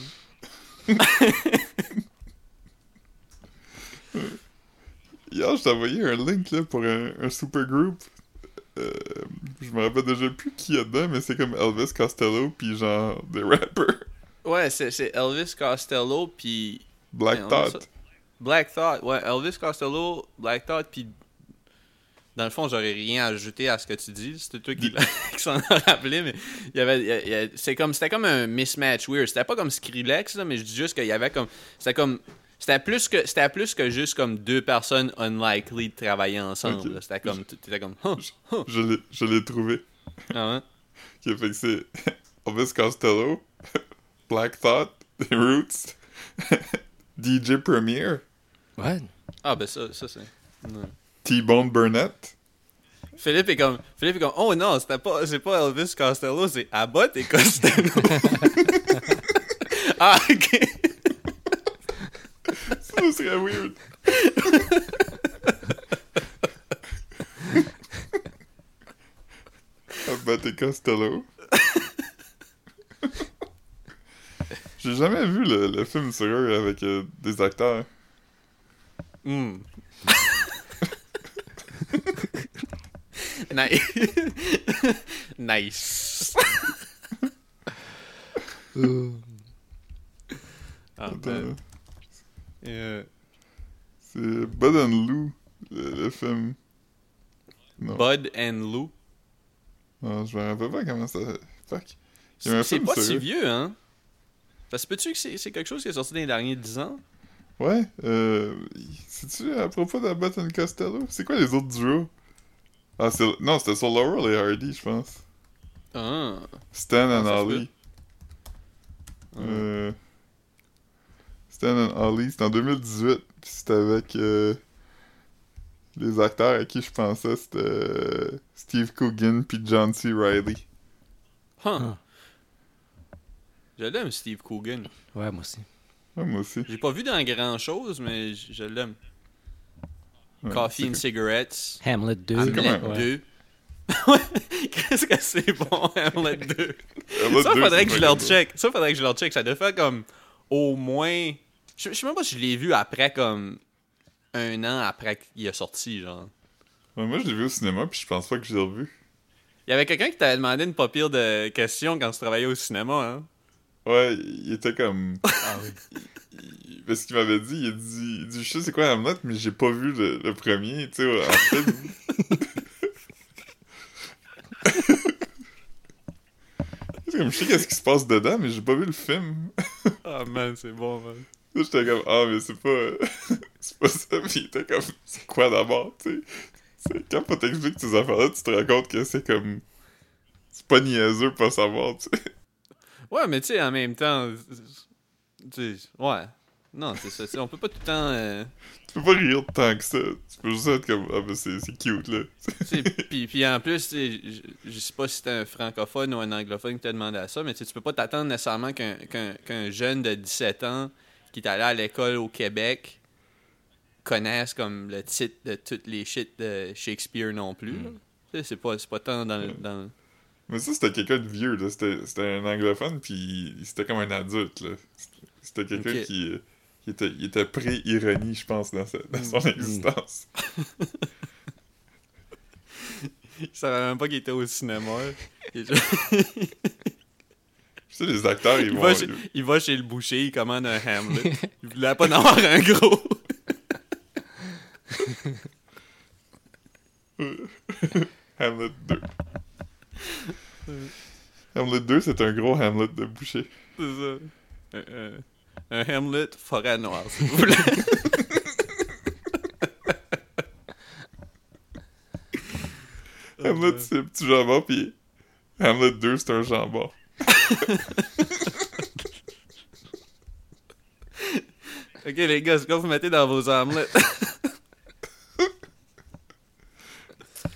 Hier, je envoyé un link là, pour un, un supergroup. Euh, je me rappelle déjà plus qui y a dedans, mais c'est comme Elvis Costello puis genre des rappers. Ouais, c'est Elvis Costello, puis Black Ouais, Thought. Black Thought. Ouais, Elvis Costello, Black Thought, puis dans le fond, j'aurais rien à ajouter à ce que tu dis. C'était toi qui, qui s'en a rappelé, mais il y avait, c'est comme, c'était comme un mismatch weird. C'était pas comme Skrillex, là, mais je dis juste qu'il y avait comme, c'était comme, c'était plus que, c'était plus que juste comme deux personnes unlikely de travailler ensemble. C'était comme, t'étais comme, Huh, huh. Je l'ai- je l'ai trouvé. Ah ouais? Qui fait que c'est Elvis Costello, Black Thought, The Roots, DJ Premier, Ouais. Ah ben ça, ça c'est. ouais. T-Bone Burnett. Philippe est comme, Philippe est comme, oh non, c'était pas, c'est pas Elvis Costello, c'est Abbott et Costello. ah ok. Ça serait weird. Abbott et Costello. J'ai jamais vu le, le film sur eux avec euh, des acteurs. Hmm. nice. Attends, ben, euh, C'est Bud and Lou, le, le film. Non, Bud and Lou? non, je me rappelle pas comment ça... Fuck. C'est pas sur si eux. vieux, hein? Parce que peux-tu que c'est c'est quelque chose qui est sorti dans les derniers 10 ans? Ouais, euh... C'est-tu à propos d'Abbott and Costello? C'est quoi les autres duos? Ah, c'est... Non, c'était sur Laurel et Hardy, je pense. Ah. Stan and ça se Ollie. Euh... Stan and Ollie, c'était en 2018. Puis c'était avec... euh, Les acteurs à qui je pensais, c'était... euh, Steve Coogan puis John C. Reilly. Huh. Je l'aime, Steve Coogan. Ouais, moi aussi. Ouais, moi aussi. J'ai pas vu dans grand chose, mais je l'aime. Ouais, Coffee and Cigarettes. Hamlet 2. C'est comme Hamlet un- Ouais. 2. Ouais. Qu'est-ce que c'est bon, Hamlet 2? Hamlet Ça, 2, faudrait que je leur check. Ça, faudrait que je leur check. Ça doit faire comme au moins. Je, je sais même pas si je l'ai vu après comme un an après qu'il est sorti, genre. Ouais, moi, je l'ai vu au cinéma, puis je pense pas que je l'ai revu. Il y avait quelqu'un qui t'avait demandé une pas pire de questions quand tu travaillais au cinéma, hein? Ouais, il était comme... Ah oui. il- Parce qu'il m'avait dit, il a dit, il dit, je sais c'est quoi Hamlet, mais j'ai pas vu le, le premier, tu sais, en comme, je sais qu'est-ce qui se passe dedans, mais j'ai pas vu le film. Ah man, c'est bon, man. J'étais comme, ah, mais c'est pas... c'est pas ça, puis il était comme, c'est quoi d'abord, tu sais? Quand on t'explique ces affaires-là, tu te rends compte que c'est comme... C'est pas niaiseux pas savoir, tu sais. Ouais, mais tu sais, en même temps. Tu sais, ouais. Non, c'est ça. t'sais, on peut pas tout le temps. euh, Tu peux pas rire tant que ça. Tu peux juste être comme, ah, ben c'est cute, là. puis, puis en plus, je, je sais pas si c'est un francophone ou un anglophone qui t'a demandé à ça, mais tu peux pas t'attendre nécessairement qu'un jeune de 17 ans qui est allé à l'école au Québec connaisse comme le titre de toutes les shit de Shakespeare non plus. T'sais, C'est pas, pas tant dans, le- dans le- Mais ça, c'était quelqu'un de vieux, là. C'était un anglophone, puis c'était comme un adulte, là. C'était quelqu'un qui, euh, qui était, il était pré-ironie, je pense, dans, sa- dans son Mm. existence. Il savait même pas qu'il était au cinéma. Il, sais, les acteurs, ils il vont... va chez, il va chez le boucher, il commande un Hamlet. Il voulait pas en avoir un gros. Hamlet 2. Hamlet 2, c'est un gros Hamlet de boucher. C'est ça. Un, Hamlet forêt noire, si vous voulez. Hamlet, c'est un petit jambon, puis Hamlet 2, c'est un jambon. Ok, les gars, ce que vous mettez dans vos omelettes.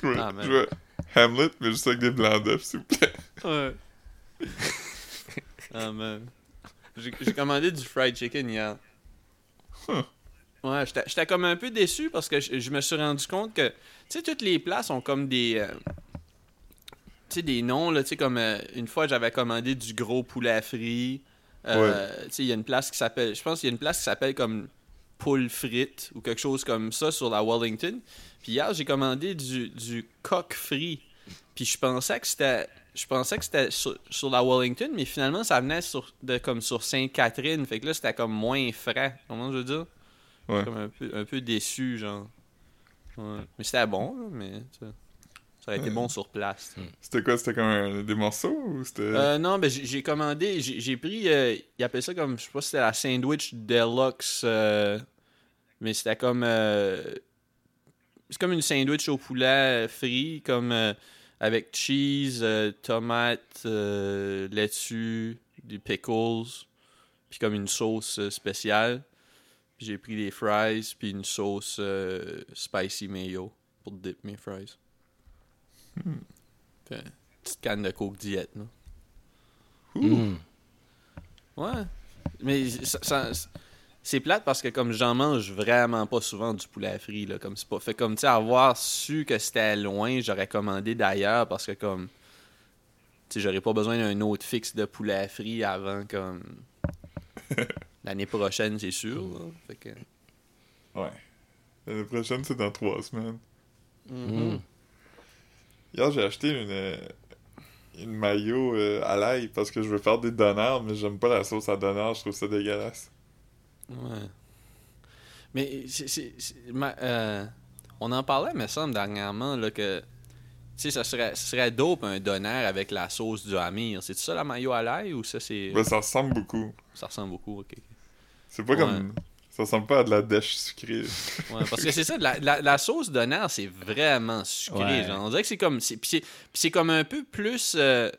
Ouais, Ah, man. je veux Hamlet, mais juste avec des blancs d'œufs, s'il vous plaît. ouais. Ah, man. J'ai commandé du fried chicken hier. Huh. Ouais, j'étais comme un peu déçu parce que je, me suis rendu compte que, tu sais, toutes les places ont comme des. euh, sais, des noms, là, tu sais, comme euh, une fois j'avais commandé du gros poulet frit. Euh, Tu sais, il y a une place qui s'appelle. Je pense qu'il y a une place qui s'appelle comme poule frite ou quelque chose comme ça sur la Wellington. Puis hier, j'ai commandé du, du coq frit. Puis je pensais que c'était. Je pensais que c'était sur, sur la Wellington, mais finalement, ça venait sur, de, comme sur Sainte-Catherine. Fait que là, c'était comme moins frais. Comment je veux dire? Ouais. Comme un peu, un peu déçu, genre. Ouais. Mais c'était bon, mais ça, aurait été bon sur place. sais. C'était quoi? C'était comme un- des morceaux ou c'était... Euh, non, ben j'ai commandé, j'ai pris, euh, ils appellent ça comme, je sais pas si c'était la Sandwich Deluxe, euh, mais c'était comme, euh, c'est comme une sandwich au poulet frit, comme euh, avec cheese, euh, tomate, euh, laitue, des pickles, puis comme une sauce spéciale. Puis j'ai pris des fries, puis une sauce euh, spicy mayo pour dip mes fries. Petite canne de coke diète, là. Mm. Ouais. Mais ça- ça- c'est plate parce que comme j'en mange vraiment pas souvent du poulet frit là, comme c'est pas fait comme tu sais avoir su que c'était loin, j'aurais commandé d'ailleurs parce que comme tu j'aurais pas besoin d'un autre fixe de poulet frit avant comme l'année prochaine, c'est sûr. là. Fait que Ouais. L'année prochaine, c'est dans trois semaines. Mm. Hier, j'ai acheté une, euh, une maillot euh, à l'ail parce que je veux faire des donneurs, mais j'aime pas la sauce à donneur, je trouve ça dégueulasse. Ouais. Mais c'est, euh, on en parlait, me semble, dernièrement, là, que tu sais, ça serait, ça serait dope un donneur avec la sauce du Amir. C'est ça la maillot à l'ail ou ça c'est. Ben, ça ressemble beaucoup. Ça ressemble beaucoup, ok. ok. C'est pas comme... Ça ressemble pas à de la dèche sucrée. Ouais, parce que c'est ça, la, la, la sauce c'est vraiment sucré. Ouais. Genre. On dirait que c'est comme. c'est- Puis c'est, comme un peu plus euh,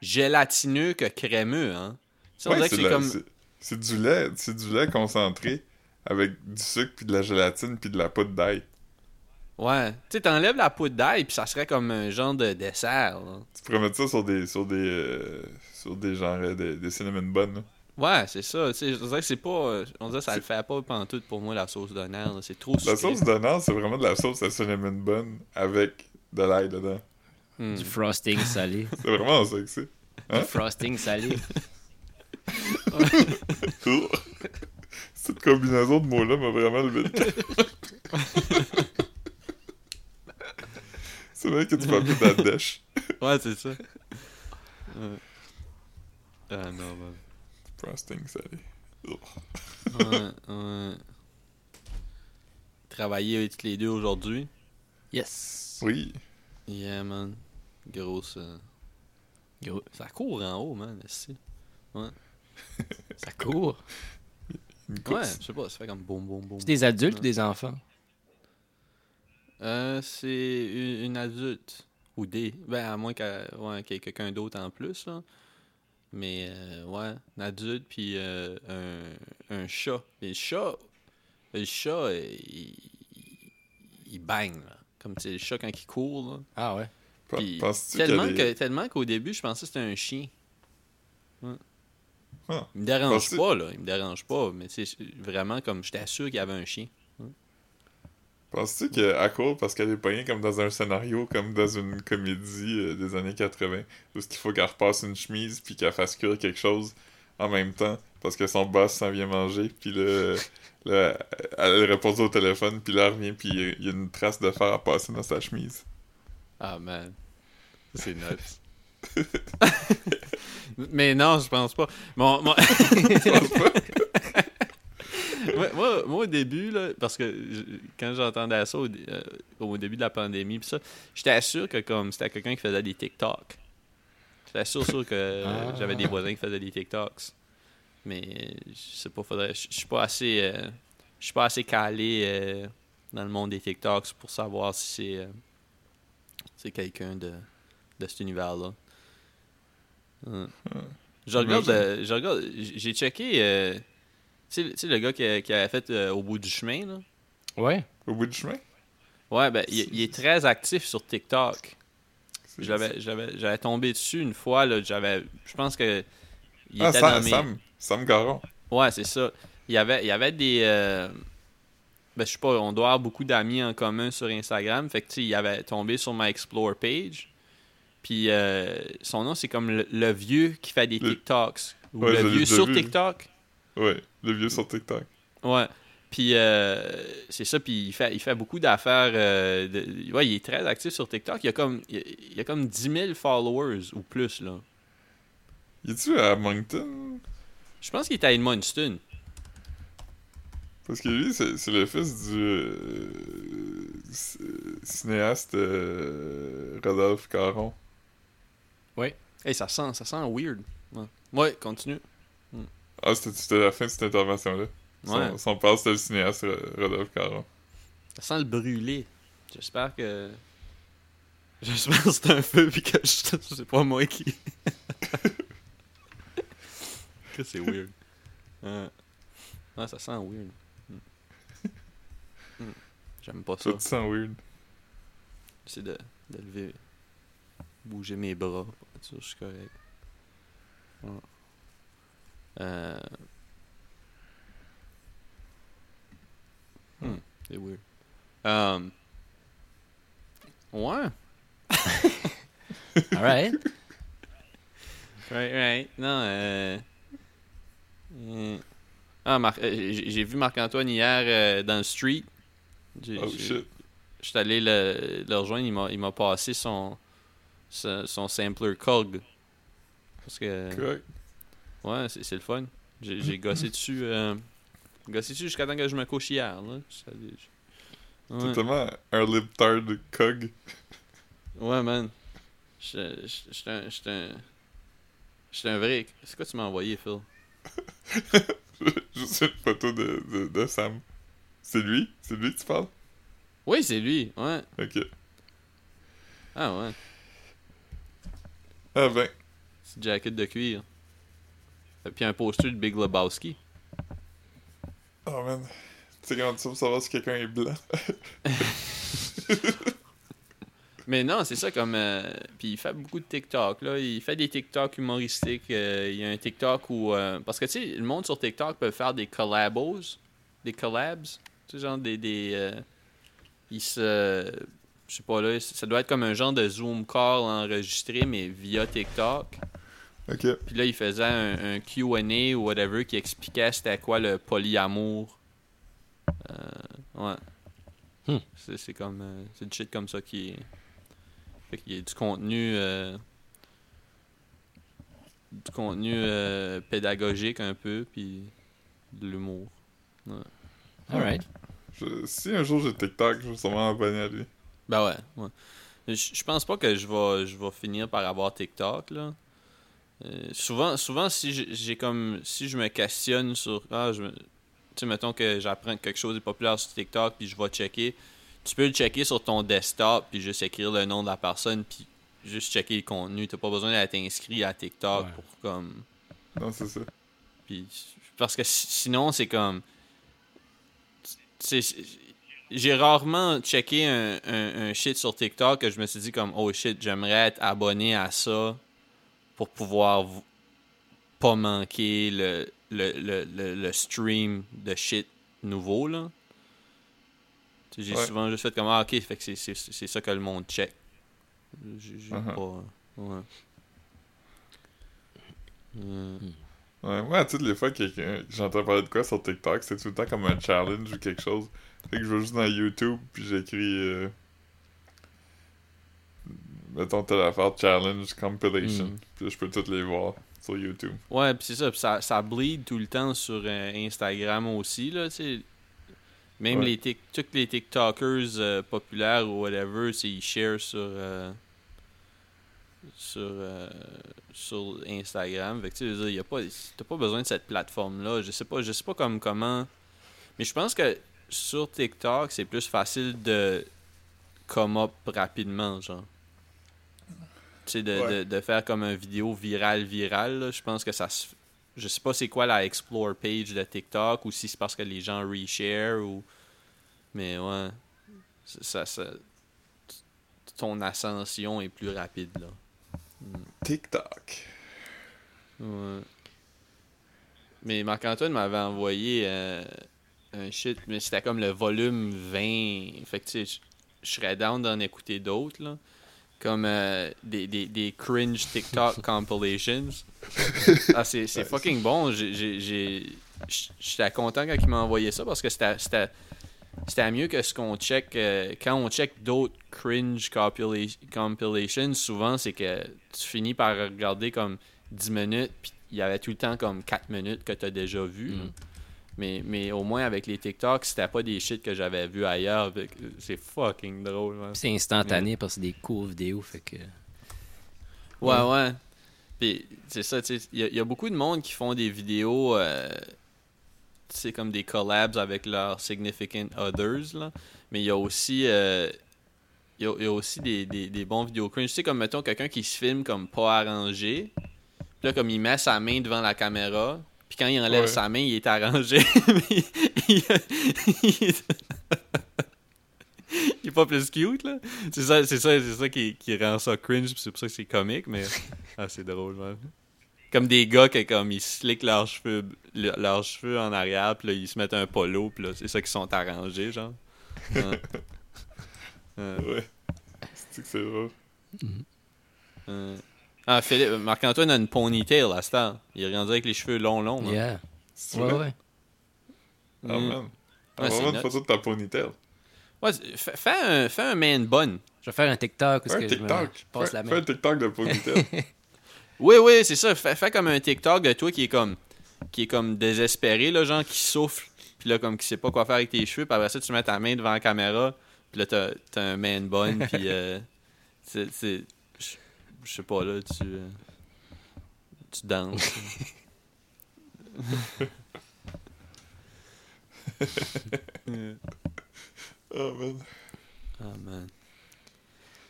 gélatineux que crémeux, hein. On Ouais, c'est comme. c'est- du lait, c'est du lait concentré avec du sucre puis de la gélatine puis de la poudre d'ail. Ouais. Tu sais, t'enlèves la poudre d'ail, puis ça serait comme un genre de dessert, là. Tu pourrais mettre ça sur des sur des euh, sur des genres des, des cinnamon buns. là. Ouais, c'est ça. Tu sais, on dirait que c'est pas. On dirait que ça le fait pas pantoute pour moi, la sauce d'honneur. C'est trop sucré. La sauce d'honneur, c'est vraiment de la sauce à cinnamon bun avec de l'ail dedans. Hmm. Du frosting salé. C'est vraiment ça que c'est. Hein? Du frosting salé. Cette combinaison de mots-là m'a vraiment levé le cœur. c'est vrai que tu peux appeler de la dèche. Ouais, c'est ça. Ah non, man. Frosting. Ouais, ouais. Travailler avec les deux aujourd'hui. Yes. Oui. Yeah, man. Grosse. euh, Gros. Ça court en haut, man. ici. Ça court. Ouais, je sais pas, ça fait comme boum, boum, boum. C'est des adultes Ouais. ou des enfants? Euh, c'est une, une adulte. Ou des. Ben, à moins ouais, qu'il y ait quelqu'un d'autre en plus, là. Mais euh, ouais, un adulte puis euh, un, un chat. Et le chat, le chat, euh, il, il bang, là. Comme tu sais, le chat quand il court, là. Ah ouais. Puis tellement, des- que, tellement qu'au début, je pensais que c'était un chien. Ouais. Ah. Il me dérange pas, là. Il me dérange pas. Mais c'est vraiment comme j'étais sûr qu'il y avait un chien. Penses-tu qu'à cause, parce qu'elle est pognée comme dans un scénario, comme dans une comédie euh, des années 80, où il faut qu'elle repasse une chemise puis qu'elle fasse cuire quelque chose en même temps, parce que son boss s'en vient manger, puis là, là, elle répond au téléphone, puis là, elle revient, puis il y a une trace de fer à passer dans sa chemise? Ah, man. C'est nuts. Mais non, je pense pas. Mon, mon- moi, moi, moi, au début, là, parce que je- quand j'entendais ça au, euh, au début de la pandémie, pis ça, j'étais sûr que comme c'était quelqu'un qui faisait des TikTok. J'étais sûr, sûr que euh, Ah. j'avais des voisins qui faisaient des TikToks. Mais je sais pas, faudrait. Je suis pas assez. euh, je suis pas assez calé euh, dans le monde des TikToks pour savoir si c'est. c'est quelqu'un de, de cet univers-là. Hum. Je regarde, je regarde, j'ai checké, tu sais- le gars qui, a- qui avait fait euh, au bout du chemin, là. Ouais. Au bout du chemin? Ouais, ben, il, il est très actif sur TikTok. J'avais, j'avais, j'avais tombé dessus une fois, là, j'avais, je pense que il Ah, était Sam, Sam, Sam Garon. Ouais, c'est ça. Il y avait, il y avait des. euh, Ben, je sais pas, on doit avoir beaucoup d'amis en commun sur Instagram. Fait que, tu sais, il avait tombé sur ma Explore page. Puis, euh, son nom, c'est comme le, le vieux qui fait des Le- TikToks. Ou Ouais, je le vieux sur vu. TikTok. Ouais, le vieux sur TikTok. Ouais. Puis, euh, c'est ça. Puis, il fait, il fait beaucoup d'affaires. euh, de- ouais, il est très actif sur TikTok. Il a comme, il a, il a comme 10 000 followers ou plus, là. Y es-tu à Moncton? Je pense qu'il est à Edmundston. Parce que lui, c'est c'est le fils du euh, cinéaste euh, Rodolphe Caron. Hey, ça sent, ça sent weird. Ouais, ouais continue. Ah, c'était la fin de cette intervention-là. Son, Ouais. son père, c'était le cinéaste Ro- Rodolphe Caron. Ça sent le brûlé. J'espère que. J'espère que c'est un feu puis que je... c'est pas moi qui. que c'est weird. Ouais, ça sent weird. Hmm. Hmm. J'aime pas ça. Ça te sent weird. J'essaie de, de lever. bouger mes bras. je suis correct. Ouais. Euh... Hmm, c'est weird. Um... Ouais. Alright. Right, right. Non, euh... euh, Ah, Marc- euh, j'ai vu Marc-Antoine hier euh, dans le street. Oh shit. Je suis allé le, le rejoindre, il m'a, il m'a passé son, son, son sampler COG. Parce que, Correct. Ouais, c'est, c'est le fun. J'ai, gossé dessus, euh, gossé dessus jusqu'à temps que je me couche hier. Là. Je- T'es Ouais. tellement un libtard de cog. ouais, man. J'étais un, j'étais un, j'étais un vrai. C'est quoi tu m'as envoyé, Phil? Juste une photo de, de, de Sam. C'est lui? C'est lui que tu parles? Oui, c'est lui, ouais. Ok. Ah, ouais. Ah ben. C'est jacket de cuir. Et puis un poster de Big Lebowski. Oh man. Tu tu sais pour savoir si quelqu'un est blanc? Mais non, c'est ça comme. euh, puis il fait beaucoup de TikTok, là. Il fait des TikTok humoristiques. euh, il y a un TikTok où. euh, parce que, tu sais, le monde sur TikTok peut faire des collabos. Des collabs. Tu sais, genre des. des euh, il se. Je sais pas, là. Ça doit être comme un genre de Zoom call enregistré, mais via TikTok. Ok. Puis là, il faisait un, un QA ou whatever qui expliquait c'était quoi le polyamour. Euh, ouais. Hmm. C'est, comme. euh, c'est du shit comme ça qui est. Fait qu'il y a du contenu. euh, du contenu euh, pédagogique un peu, puis de l'humour. Alright. Je- si un jour j'ai TikTok, je vais sûrement abonner à lui. Ben ouais, ouais. Je, je pense pas que je vais, je vais finir par avoir TikTok, là. Euh, souvent, souvent, si j'ai- comme. Si je me questionne sur. Ah, je me- Tu sais, mettons que j'apprends que quelque chose est populaire sur TikTok, puis je vais checker. Tu peux le checker sur ton desktop, puis juste écrire le nom de la personne, puis juste checker le contenu. T'as pas besoin d'être inscrit à TikTok Ouais. pour comme. Non, c'est ça. Puis, parce que si- sinon, c'est comme. J'ai rarement checké un, un- un shit sur TikTok que je me suis dit comme oh shit, j'aimerais être abonné à ça pour pouvoir pas manquer le, le, le, le, le stream de shit nouveau là. J'ai Ouais. souvent juste fait comme ah ok, fait que c'est- ça que le monde check. J'ai Uh-huh. pas. Ouais. Ouais, moi, toutes les fois que j'entends parler de quoi sur TikTok, c'est tout le temps comme un challenge ou quelque chose. Fait que je vais juste dans YouTube, puis j'écris. Euh... Mettons telle affaire, challenge, compilation. Mm. Puis je peux toutes les voir sur YouTube. Ouais, pis c'est ça, pis ça, ça bleed tout le temps sur euh, Instagram aussi, là, tu sais. Même Ouais. les tic tous les TikTokers euh, populaires ou whatever, c'est ils share sur euh, sur euh, sur Instagram. Fait que tu sais, je veux dire, y a pas t'as pas besoin de cette plateforme là. Je sais pas, je sais pas comme comment mais je pense que sur TikTok, c'est plus facile de come up rapidement, genre. De, Ouais. de, de faire comme un vidéo viral viral, là. je pense que ça se... Je sais pas c'est quoi la explore page de TikTok, ou si c'est parce que les gens reshare, ou... Mais ouais, ça, ça... Ton ascension est plus rapide, là. TikTok. Ouais. Mais Marc-Antoine m'avait envoyé euh, un shit, mais c'était comme le volume 20. Fait que tu sais, je serais down d'en écouter d'autres, là. Comme euh, des, des, des cringe TikTok compilations. Ah, c'est fucking bon. J'étais content quand il m'a envoyé ça parce que c'était mieux que ce qu'on check euh, quand on check d'autres cringe compila- compilations souvent c'est que tu finis par regarder comme 10 minutes puis il y avait tout le temps comme 4 minutes que tu as déjà vu. Mm. Mais, mais au moins avec les TikTok c'était pas des shit que j'avais vu ailleurs c'est fucking drôle. Puis C'est instantané parce que c'est des courts vidéos, fait que. Ouais, ouais. Puis, c'est ça, tu sais, il y, a- il y a beaucoup de monde qui font des vidéos, euh, tu sais, comme des collabs avec leurs significant others, là. Mais il y a aussi, euh, il y a, il y a aussi des, des, des bons vidéos cringe. Tu sais, comme, mettons, quelqu'un qui se filme comme pas arrangé. Puis là, comme il met sa main devant la caméra. Puis quand il enlève Ouais. sa main, il est arrangé. Il, il est... il est pas plus cute, là. C'est ça, c'est ça, c'est ça qui, qui rend ça cringe, c'est pour ça que c'est comique, mais ah, c'est drôle, man. Comme des gars qui comme ils slickent leurs cheveux, le- leurs cheveux en arrière, puis là ils se mettent un polo, puis là c'est ça qui sont arrangés, genre. Ouais. C'est que c'est drôle. Ah, Philippe, Marc-Antoine a une ponytail à cette heure. Il est rendu avec les cheveux longs, longs. hein. Yeah. C'est Ouais, vrai? ouais. Ah, Mm. man. Ah, c'est vraiment une photo de ta ponytail. Ouais, fais, un, fais un man bun. Je vais faire un TikTok Fais un je TikTok. passe Fais, la fais main. un TikTok de ponytail. Oui, oui, c'est ça. Fais, fais comme un TikTok de toi qui est comme qui est comme désespéré, là, genre qui souffle, puis là, comme qui sait pas quoi faire avec tes cheveux, puis après ça, tu mets ta main devant la caméra, puis là, t'as, t'as un man bun, puis euh, c'est, c'est- je sais pas, là, tu, tu danses. oh, man. Ah, man.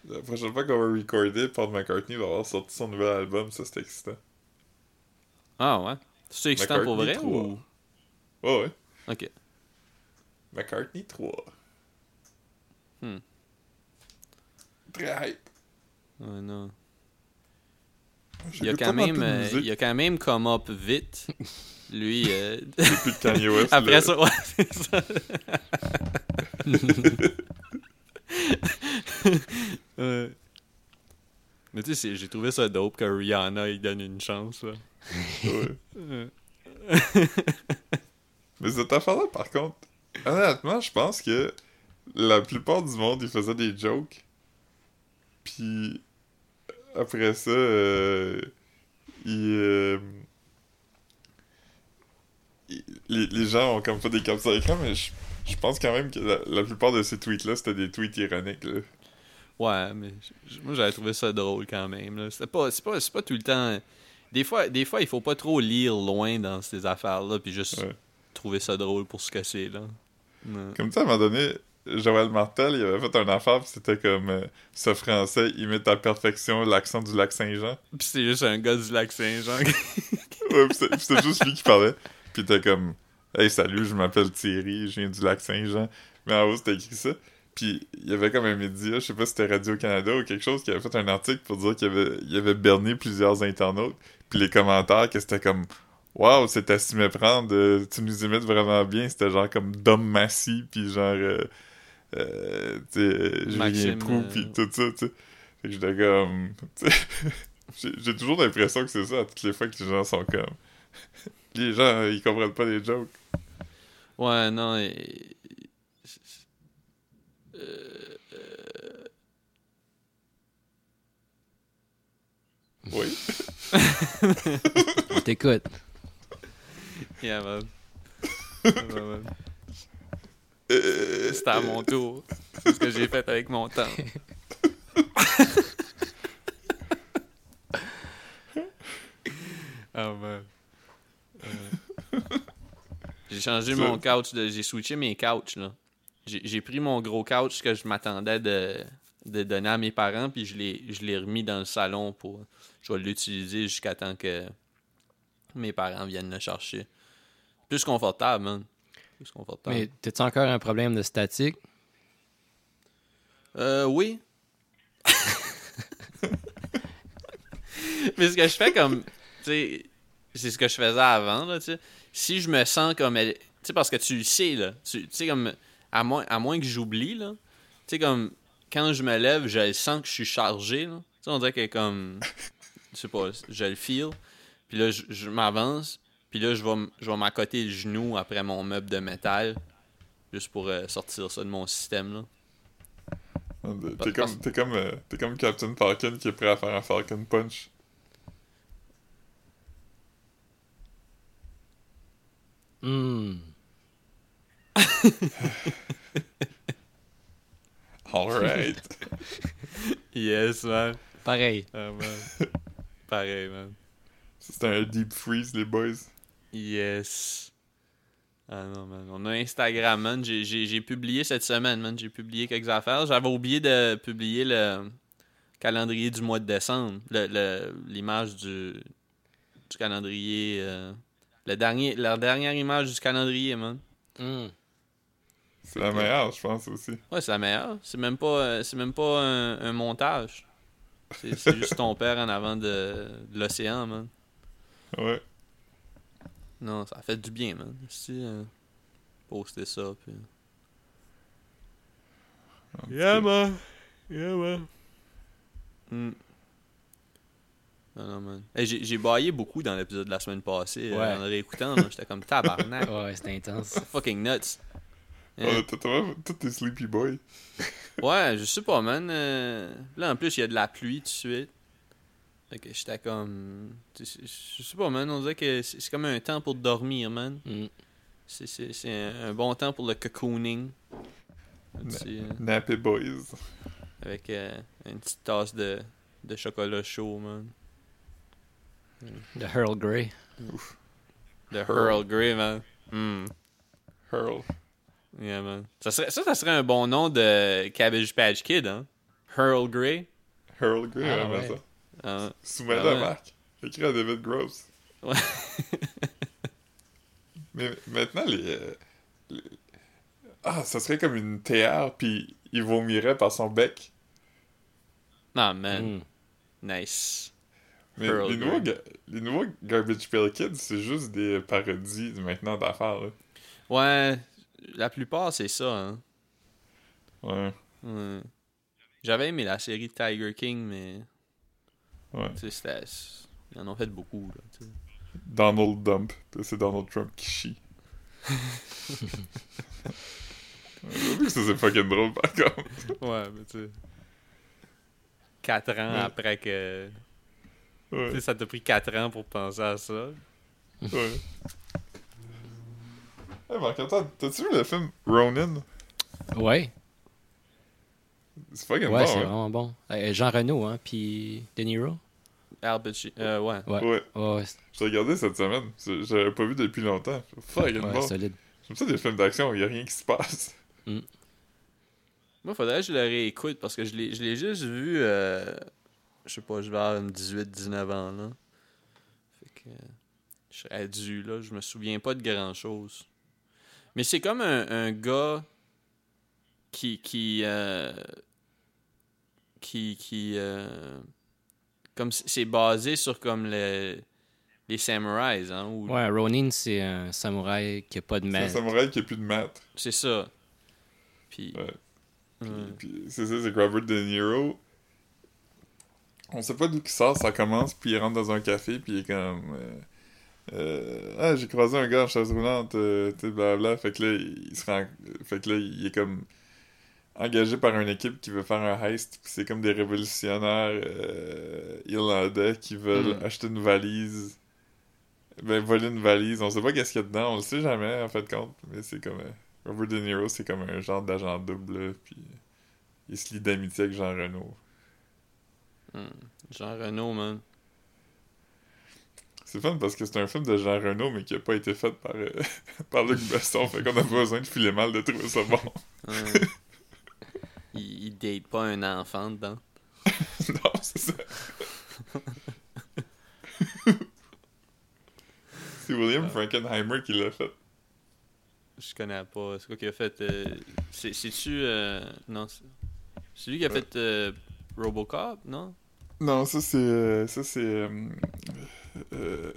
La prochaine fois qu'on va recorder, Paul McCartney va avoir sorti son nouvel album, ça c'est excitant. Ah, ouais? C'est excitant pour vrai, McCartney ou... Ouais, ouais. Ok. McCartney 3. Hmm. Très hype. Ouais, non. Il a quand même, euh, il a quand même come up vite. Lui, euh, depuis Kanye West. Après ça, ouais, c'est ça. Ouais. Mais tu sais, j'ai trouvé ça dope que Rihanna il donne une chance. Là. Ouais. Ouais. Mais cette affaire-là, par contre, honnêtement, je pense que la plupart du monde, ils faisaient des jokes. Puis après ça, euh, euh, les, les gens ont comme fait des captures d'écran, mais je, je pense quand même que la, la plupart de ces tweets-là, c'était des tweets ironiques. Là. Ouais, mais moi j'avais trouvé ça drôle quand même. là. C'est pas, c'est pas, c'est pas tout le temps. Des fois, des fois, il faut pas trop lire loin dans ces affaires-là, puis juste Ouais. trouver ça drôle pour ce que c'est. là. Ouais. Comme ça, à un moment donné, Joël Martel, il avait fait un affaire, pis c'était comme euh, ce français imite à perfection l'accent du lac Saint-Jean. Puis c'est juste un gars du lac Saint-Jean. Ouais, pis c'est- c'était juste lui qui parlait. Pis t'es comme Hey, salut, je m'appelle Thierry, je viens du lac Saint-Jean. Mais en haut, c'était écrit ça. Puis il y avait comme un média, je sais pas si c'était Radio-Canada ou quelque chose, qui avait fait un article pour dire qu'il avait, il avait berné plusieurs internautes. Puis les commentaires, que c'était comme Waouh, c'est à s'y méprendre, euh, tu nous imites vraiment bien. C'était genre comme Dom Massy, puis genre. Euh, euh, Julien Proux, euh, puis tout ça, tu sais. Fait que j'étais comme. j'ai- toujours l'impression que c'est ça à toutes les fois que les gens sont comme. Les gens, ils comprennent pas les jokes. ouais, non. et- Euh, euh, Oui. On t'écoute. yeah, man. Yeah, man. Euh, C'était à mon tour. C'est ce que j'ai fait avec mon temps. Ah man. Euh. J'ai changé mon couch, de- j'ai switché mes couches là. J'ai pris mon gros couch que je m'attendais de, de donner à mes parents, puis je l'ai je l'ai remis dans le salon pour. Je vais l'utiliser jusqu'à temps que mes parents viennent le chercher. Plus confortable, man. Plus confortable. Mais t'as-tu encore un problème de statique? Euh, oui. Mais ce que je fais comme. Tu sais, c'est ce que je faisais avant, là, tu sais. Si je me sens comme. Tu sais, parce que tu le sais, là. Tu sais, comme. À moins, à moins que j'oublie, là. Tu sais, comme. Quand je me lève, je sens que je suis chargé, là. Tu sais, on dirait que comme. Je sais pas, je le feel. Puis là, je, je m'avance. Puis là, je vais, je vais m'accoter le genou après mon meuble de métal. Juste pour euh, sortir ça de mon système, là. T'es comme, t'es comme, euh, t'es comme Captain Falcon qui est prêt à faire un Falcon Punch. Hmm. Alright. Yes, man. Pareil. Ah, man. Pareil, man. C'était un deep freeze, les boys. Yes. Ah non, man. On a Instagram, man. J'ai- publié cette semaine, man. J'ai publié quelques affaires. J'avais oublié de publier le calendrier du mois de décembre. Le- le- L'image du, du calendrier. euh, le dernier, la dernière image du calendrier, man. Hmm. C'est la meilleure, je pense aussi. Ouais, c'est la meilleure. C'est même pas, euh, c'est même pas un, un montage. C'est c'est juste ton père en avant de, de l'océan, man. Ouais. Non, ça a fait du bien, man. Si, euh, poster ça, puis... Yeah, man. Yeah, man. Hmm. Non, non, man. Hey, j'ai baillé beaucoup dans l'épisode de la semaine passée. euh, en le réécoutant, j'étais comme tabarnak. Ouais, c'était intense. Fucking nuts. Hein? Ouais, t'as vraiment tous tes Sleepy Boy. Ouais, je sais pas, man. Euh, Là, en plus, il y a de la pluie tout de suite. Fait que j'étais comme... Je sais pas, man. On dirait que c'est comme un temps pour dormir, man. Hmm. C'est- C'est c'est un, un bon temps pour le cocooning. Euh, Nappy Boys. avec euh, une petite tasse de, de chocolat chaud, man. De Earl Grey. De Earl Grey, man. Mm. Hurl. Yeah, man. Ça, serait, ça, ça serait un bon nom de Cabbage Patch Kid, hein? Earl Grey? Hurl Grey, Ah, vraiment ouais. ça. Ah, Soumets Ah la ouais. marque. Écrit à David Gross. Ouais. Mais maintenant, les, euh, les- Ah, ça serait comme une théâtre, puis il vomirait par son bec. non, man. Hmm. Nice. Mais les nouveaux, ga- les nouveaux Garbage Pail Kids, c'est juste des parodies maintenant d'affaires, là. Ouais, la plupart, c'est ça, hein. Ouais. Ouais. J'avais aimé la série Tiger King, mais... Ouais. Tu sais, c'était... Ils en ont fait beaucoup, là, tu sais. Donald Dump. C'est Donald Trump qui chie. J'avoue que ça, c'est fucking drôle, par contre. Ouais, mais tu sais... Quatre ans Ouais. après que... Tu Ouais. sais, ça t'a pris 4 ans pour penser à ça. Ouais. Hey, Marc-Antoine, t'as-tu vu le film Ronin? Ouais. C'est fucking Ouais, bon, c'est hein? vraiment bon. Euh, Jean Reno, hein, puis De Niro. Al Pacino, euh, ouais. Ouais. Ouais. Ouais, ouais, c'est- J'ai regardé cette semaine. J'avais pas vu depuis longtemps. Fucking ouais, bon. solide. J'aime ça des films d'action où il y a rien qui se passe. Moi, faudrait que je le réécoute parce que je l'ai je l'ai juste vu. euh, je sais pas, je vais avoir 18-19 ans, là. Fait que. Je serais dû, là. Je me souviens pas de grand chose. Mais c'est comme un, un gars qui. qui. euh, qui. qui euh, comme c'est basé sur comme le, les samouraïs, hein. ou- Ouais, Ronin, c'est un samouraï qui a pas de C'est un maître. samouraï qui a plus de maître. C'est ça. Puis. Ouais. Puis, ouais. puis c'est ça, c'est que Robert De Niro. On sait pas d'où il sort, ça commence, puis il rentre dans un café, puis il est comme. euh, euh, ah, j'ai croisé un gars en chaise roulante, euh, tu sais, blablabla. Fait que là, il se rend. Fait que là, il est comme. Engagé par une équipe qui veut faire un heist, puis c'est comme des révolutionnaires euh, irlandais qui veulent Mm. acheter une valise. Ben, voler une valise. On sait pas qu'est-ce qu'il y a dedans, on le sait jamais, en fait, compte. Mais c'est comme. euh, Robert De Niro, c'est comme un genre d'agent double, puis il se lie d'amitié avec Jean Reno. Hmm. Jean Renault, man. C'est fun parce que c'est un film de Jean Reno, mais qui a pas été fait par, euh, par Luc Besson, fait qu'on a pas besoin de filer mal de trouver ça bon. Ouais. date pas un enfant dedans. non, c'est ça. c'est William Frankenheimer qui l'a fait. Je connais pas. C'est quoi qu'il a fait euh, c'est- C'est-tu. euh, Non. c'est- C'est lui qui a Ouais. fait euh, Robocop, non? Non, ça c'est. euh, ça c'est. Euh, euh,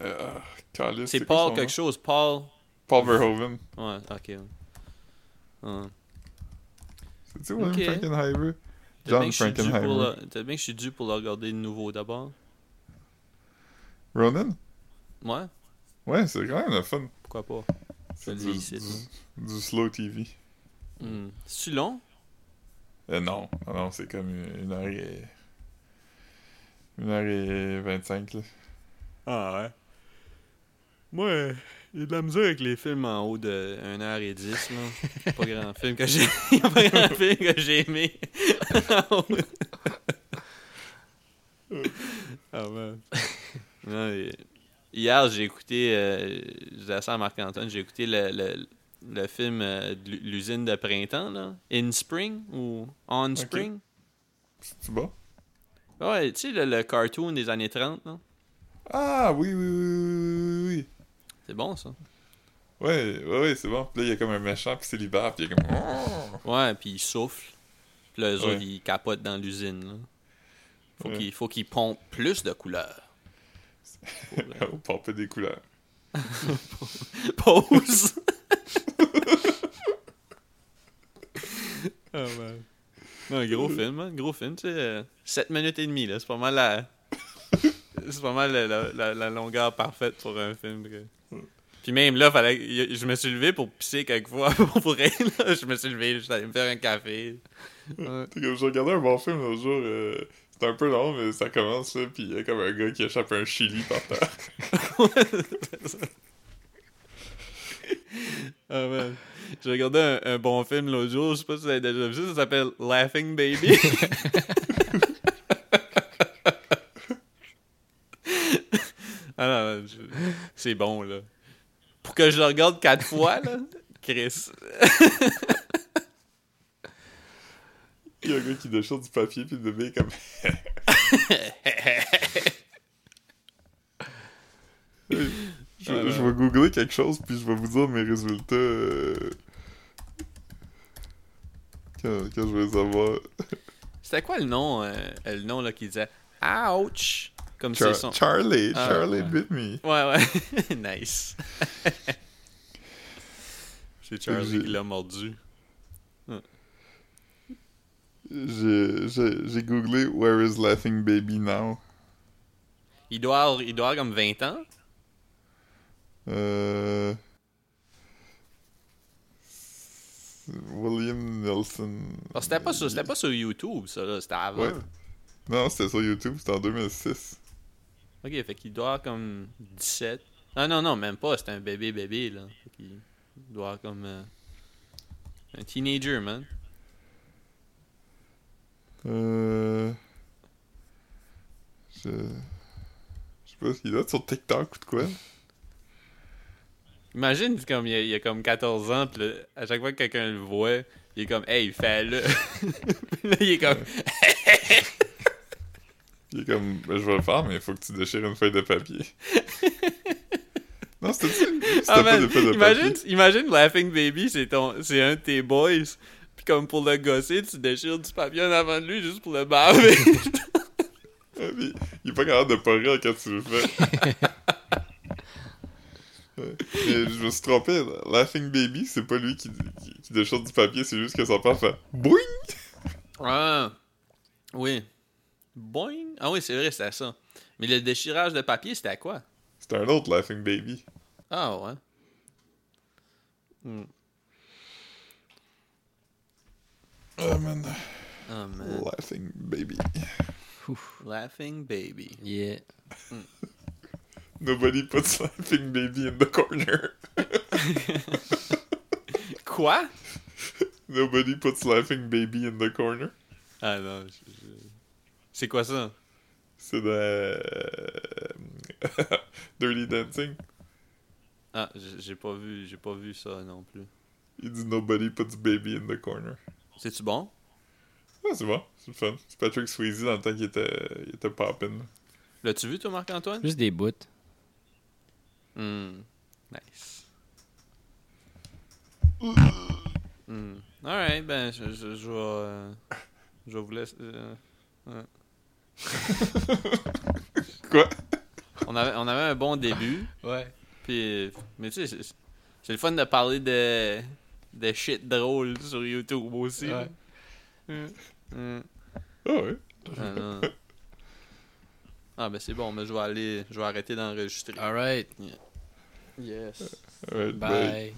euh, C'est Paul quelque chose. Paul? Paul Verhoeven. Ouais, ok. ouais. Ouais. C'est-tu William Ok. Frankenheimer? John bien que je suis dû pour Frankenheimer. Peut-être bien que je suis dû pour le regarder de nouveau d'abord. Ronan? Ouais, Ouais, c'est quand même le fun. pourquoi pas? C'est du, slow TV. Hmm. C'est-tu long? Euh, non, non, non, c'est comme une heure et... Une heure et vingt-cinq, là. Ah ouais. Moi, il y a de la mesure avec les films en haut de 1h10, là. Pas grand film que j'ai. pas grand film que j'ai aimé. ah man. Non, Hier, j'ai écouté. Euh, je disais ça à Marc-Antoine, j'ai écouté le, le, le film euh, de l'u- l'usine de printemps, là. In Spring ou On Spring? C'est-tu bon? Ouais, tu sais, le, le cartoon des années 30, là. Ah, oui, oui, oui, oui, oui. C'est bon, ça. oui. Ouais, ouais, ouais, c'est bon. Puis là, il y a comme un méchant, puis c'est l'hiver, puis il est comme... Ouais, puis ils soufflent. Puis là, eux Ouais. autres, ils capotent dans l'usine. Faut Ouais. qu'il faut qu'ils pompent plus de couleurs. Euh, porte pas des couleurs. Pause! Ah, man. Non, gros film, hein, gros film, tu sais. 7 minutes et demie, là. C'est pas mal la. C'est pas mal la, la- la- la longueur parfaite pour un film. que- Puis même là, fallait, je me suis levé pour pisser quelques fois pour rien. Là. Je me suis levé, je suis allé me faire un café. Ouais. J'ai regardé un bon film l'autre jour, euh, c'était un peu long, mais ça commence, là, puis il y a comme un gars qui échappe un chili par terre. Ah man. J'ai regardé un, un bon film l'autre jour, je sais pas si vous avez déjà vu ça, ça s'appelle Laughing Baby. ah non, je- c'est bon là. Pour que je le regarde quatre fois là, Chris. Il y a un gars qui déchire du papier, puis le est comme... je, vais googler quelque chose, puis je vais vous dire mes résultats... euh, Quand, quand je vais les avoir... C'était quoi le nom, euh, le nom là qui disait Ouch comme Char- son. Charlie, Ah, Charlie ouais. bit me. Ouais ouais, nice. c'est Charlie qui l'a mordu. J'ai googlé Where is Laughing Baby Now? Il doit avoir, il doit avoir comme 20 ans. Euh... William Nelson. C'était pas sur, c'était pas sur YouTube, ça, là. C'était avant. Ouais. Non, c'était sur YouTube, c'était en 2006. Ok, fait qu'il doit avoir comme 17. Ah non, non, même pas. C'était un bébé bébé, là. Fait qu'il doit avoir comme... euh, un teenager, man. Euh... Je... Je sais pas s'il doit être sur TikTok ou de quoi. Imagine, comme il a, il y a comme 14 ans, pis là, à chaque fois que quelqu'un le voit, il est comme, hey, fais-le. Là, il est comme, Il est comme, ben, je vais le faire, mais il faut que tu déchires une feuille de papier. non, c'était Ah, pas des feuilles de imagine, papier. imagine Laughing Baby, c'est ton, c'est un de tes boys. Puis comme pour le gosser, tu déchires du papier en avant de lui juste pour le baver. Ah, puis il est pas capable de pas rire quand tu le fais. Ouais. Mais je me suis trompé. Laughing Baby, c'est pas lui qui, qui, qui déchire du papier, c'est juste que son père fait BOUING! ah, oui. Boing. Ah oui, c'est vrai, c'était ça. Mais le déchirage de papier, c'était à quoi? C'était un autre Laughing Baby. Ah ouais. Hmm. Oh man. Oh man. Laughing Baby. Laughing Baby. Yeah. Nobody puts Laughing Baby in the corner. Quoi? Nobody puts Laughing Baby in the corner. Ah non. je- je- C'est quoi ça? C'est de. Dirty Dancing. Ah, j'ai pas vu, j'ai pas vu ça non plus. Il dit Nobody puts baby in the corner. C'est-tu bon? Ah, c'est bon, c'est le fun. C'est Patrick Swayze dans le temps qu'il était, il était poppin'. L'as-tu vu toi, Marc-Antoine? Juste des bouts. Hmm. Nice. Hmm. Alright, ben, je, je, je vais. euh, je vais vous laisser. euh, Quoi? on, avait, on avait un bon début. Ouais. Puis, mais tu sais, c'est le fun de parler de, de shit drôle sur YouTube aussi. Ouais. Hmm. Hmm. Ah ouais. Ah. Ah, ben c'est bon, mais je vais aller. Je vais arrêter d'enregistrer. Alright. Yes. Alright, bye. Bye.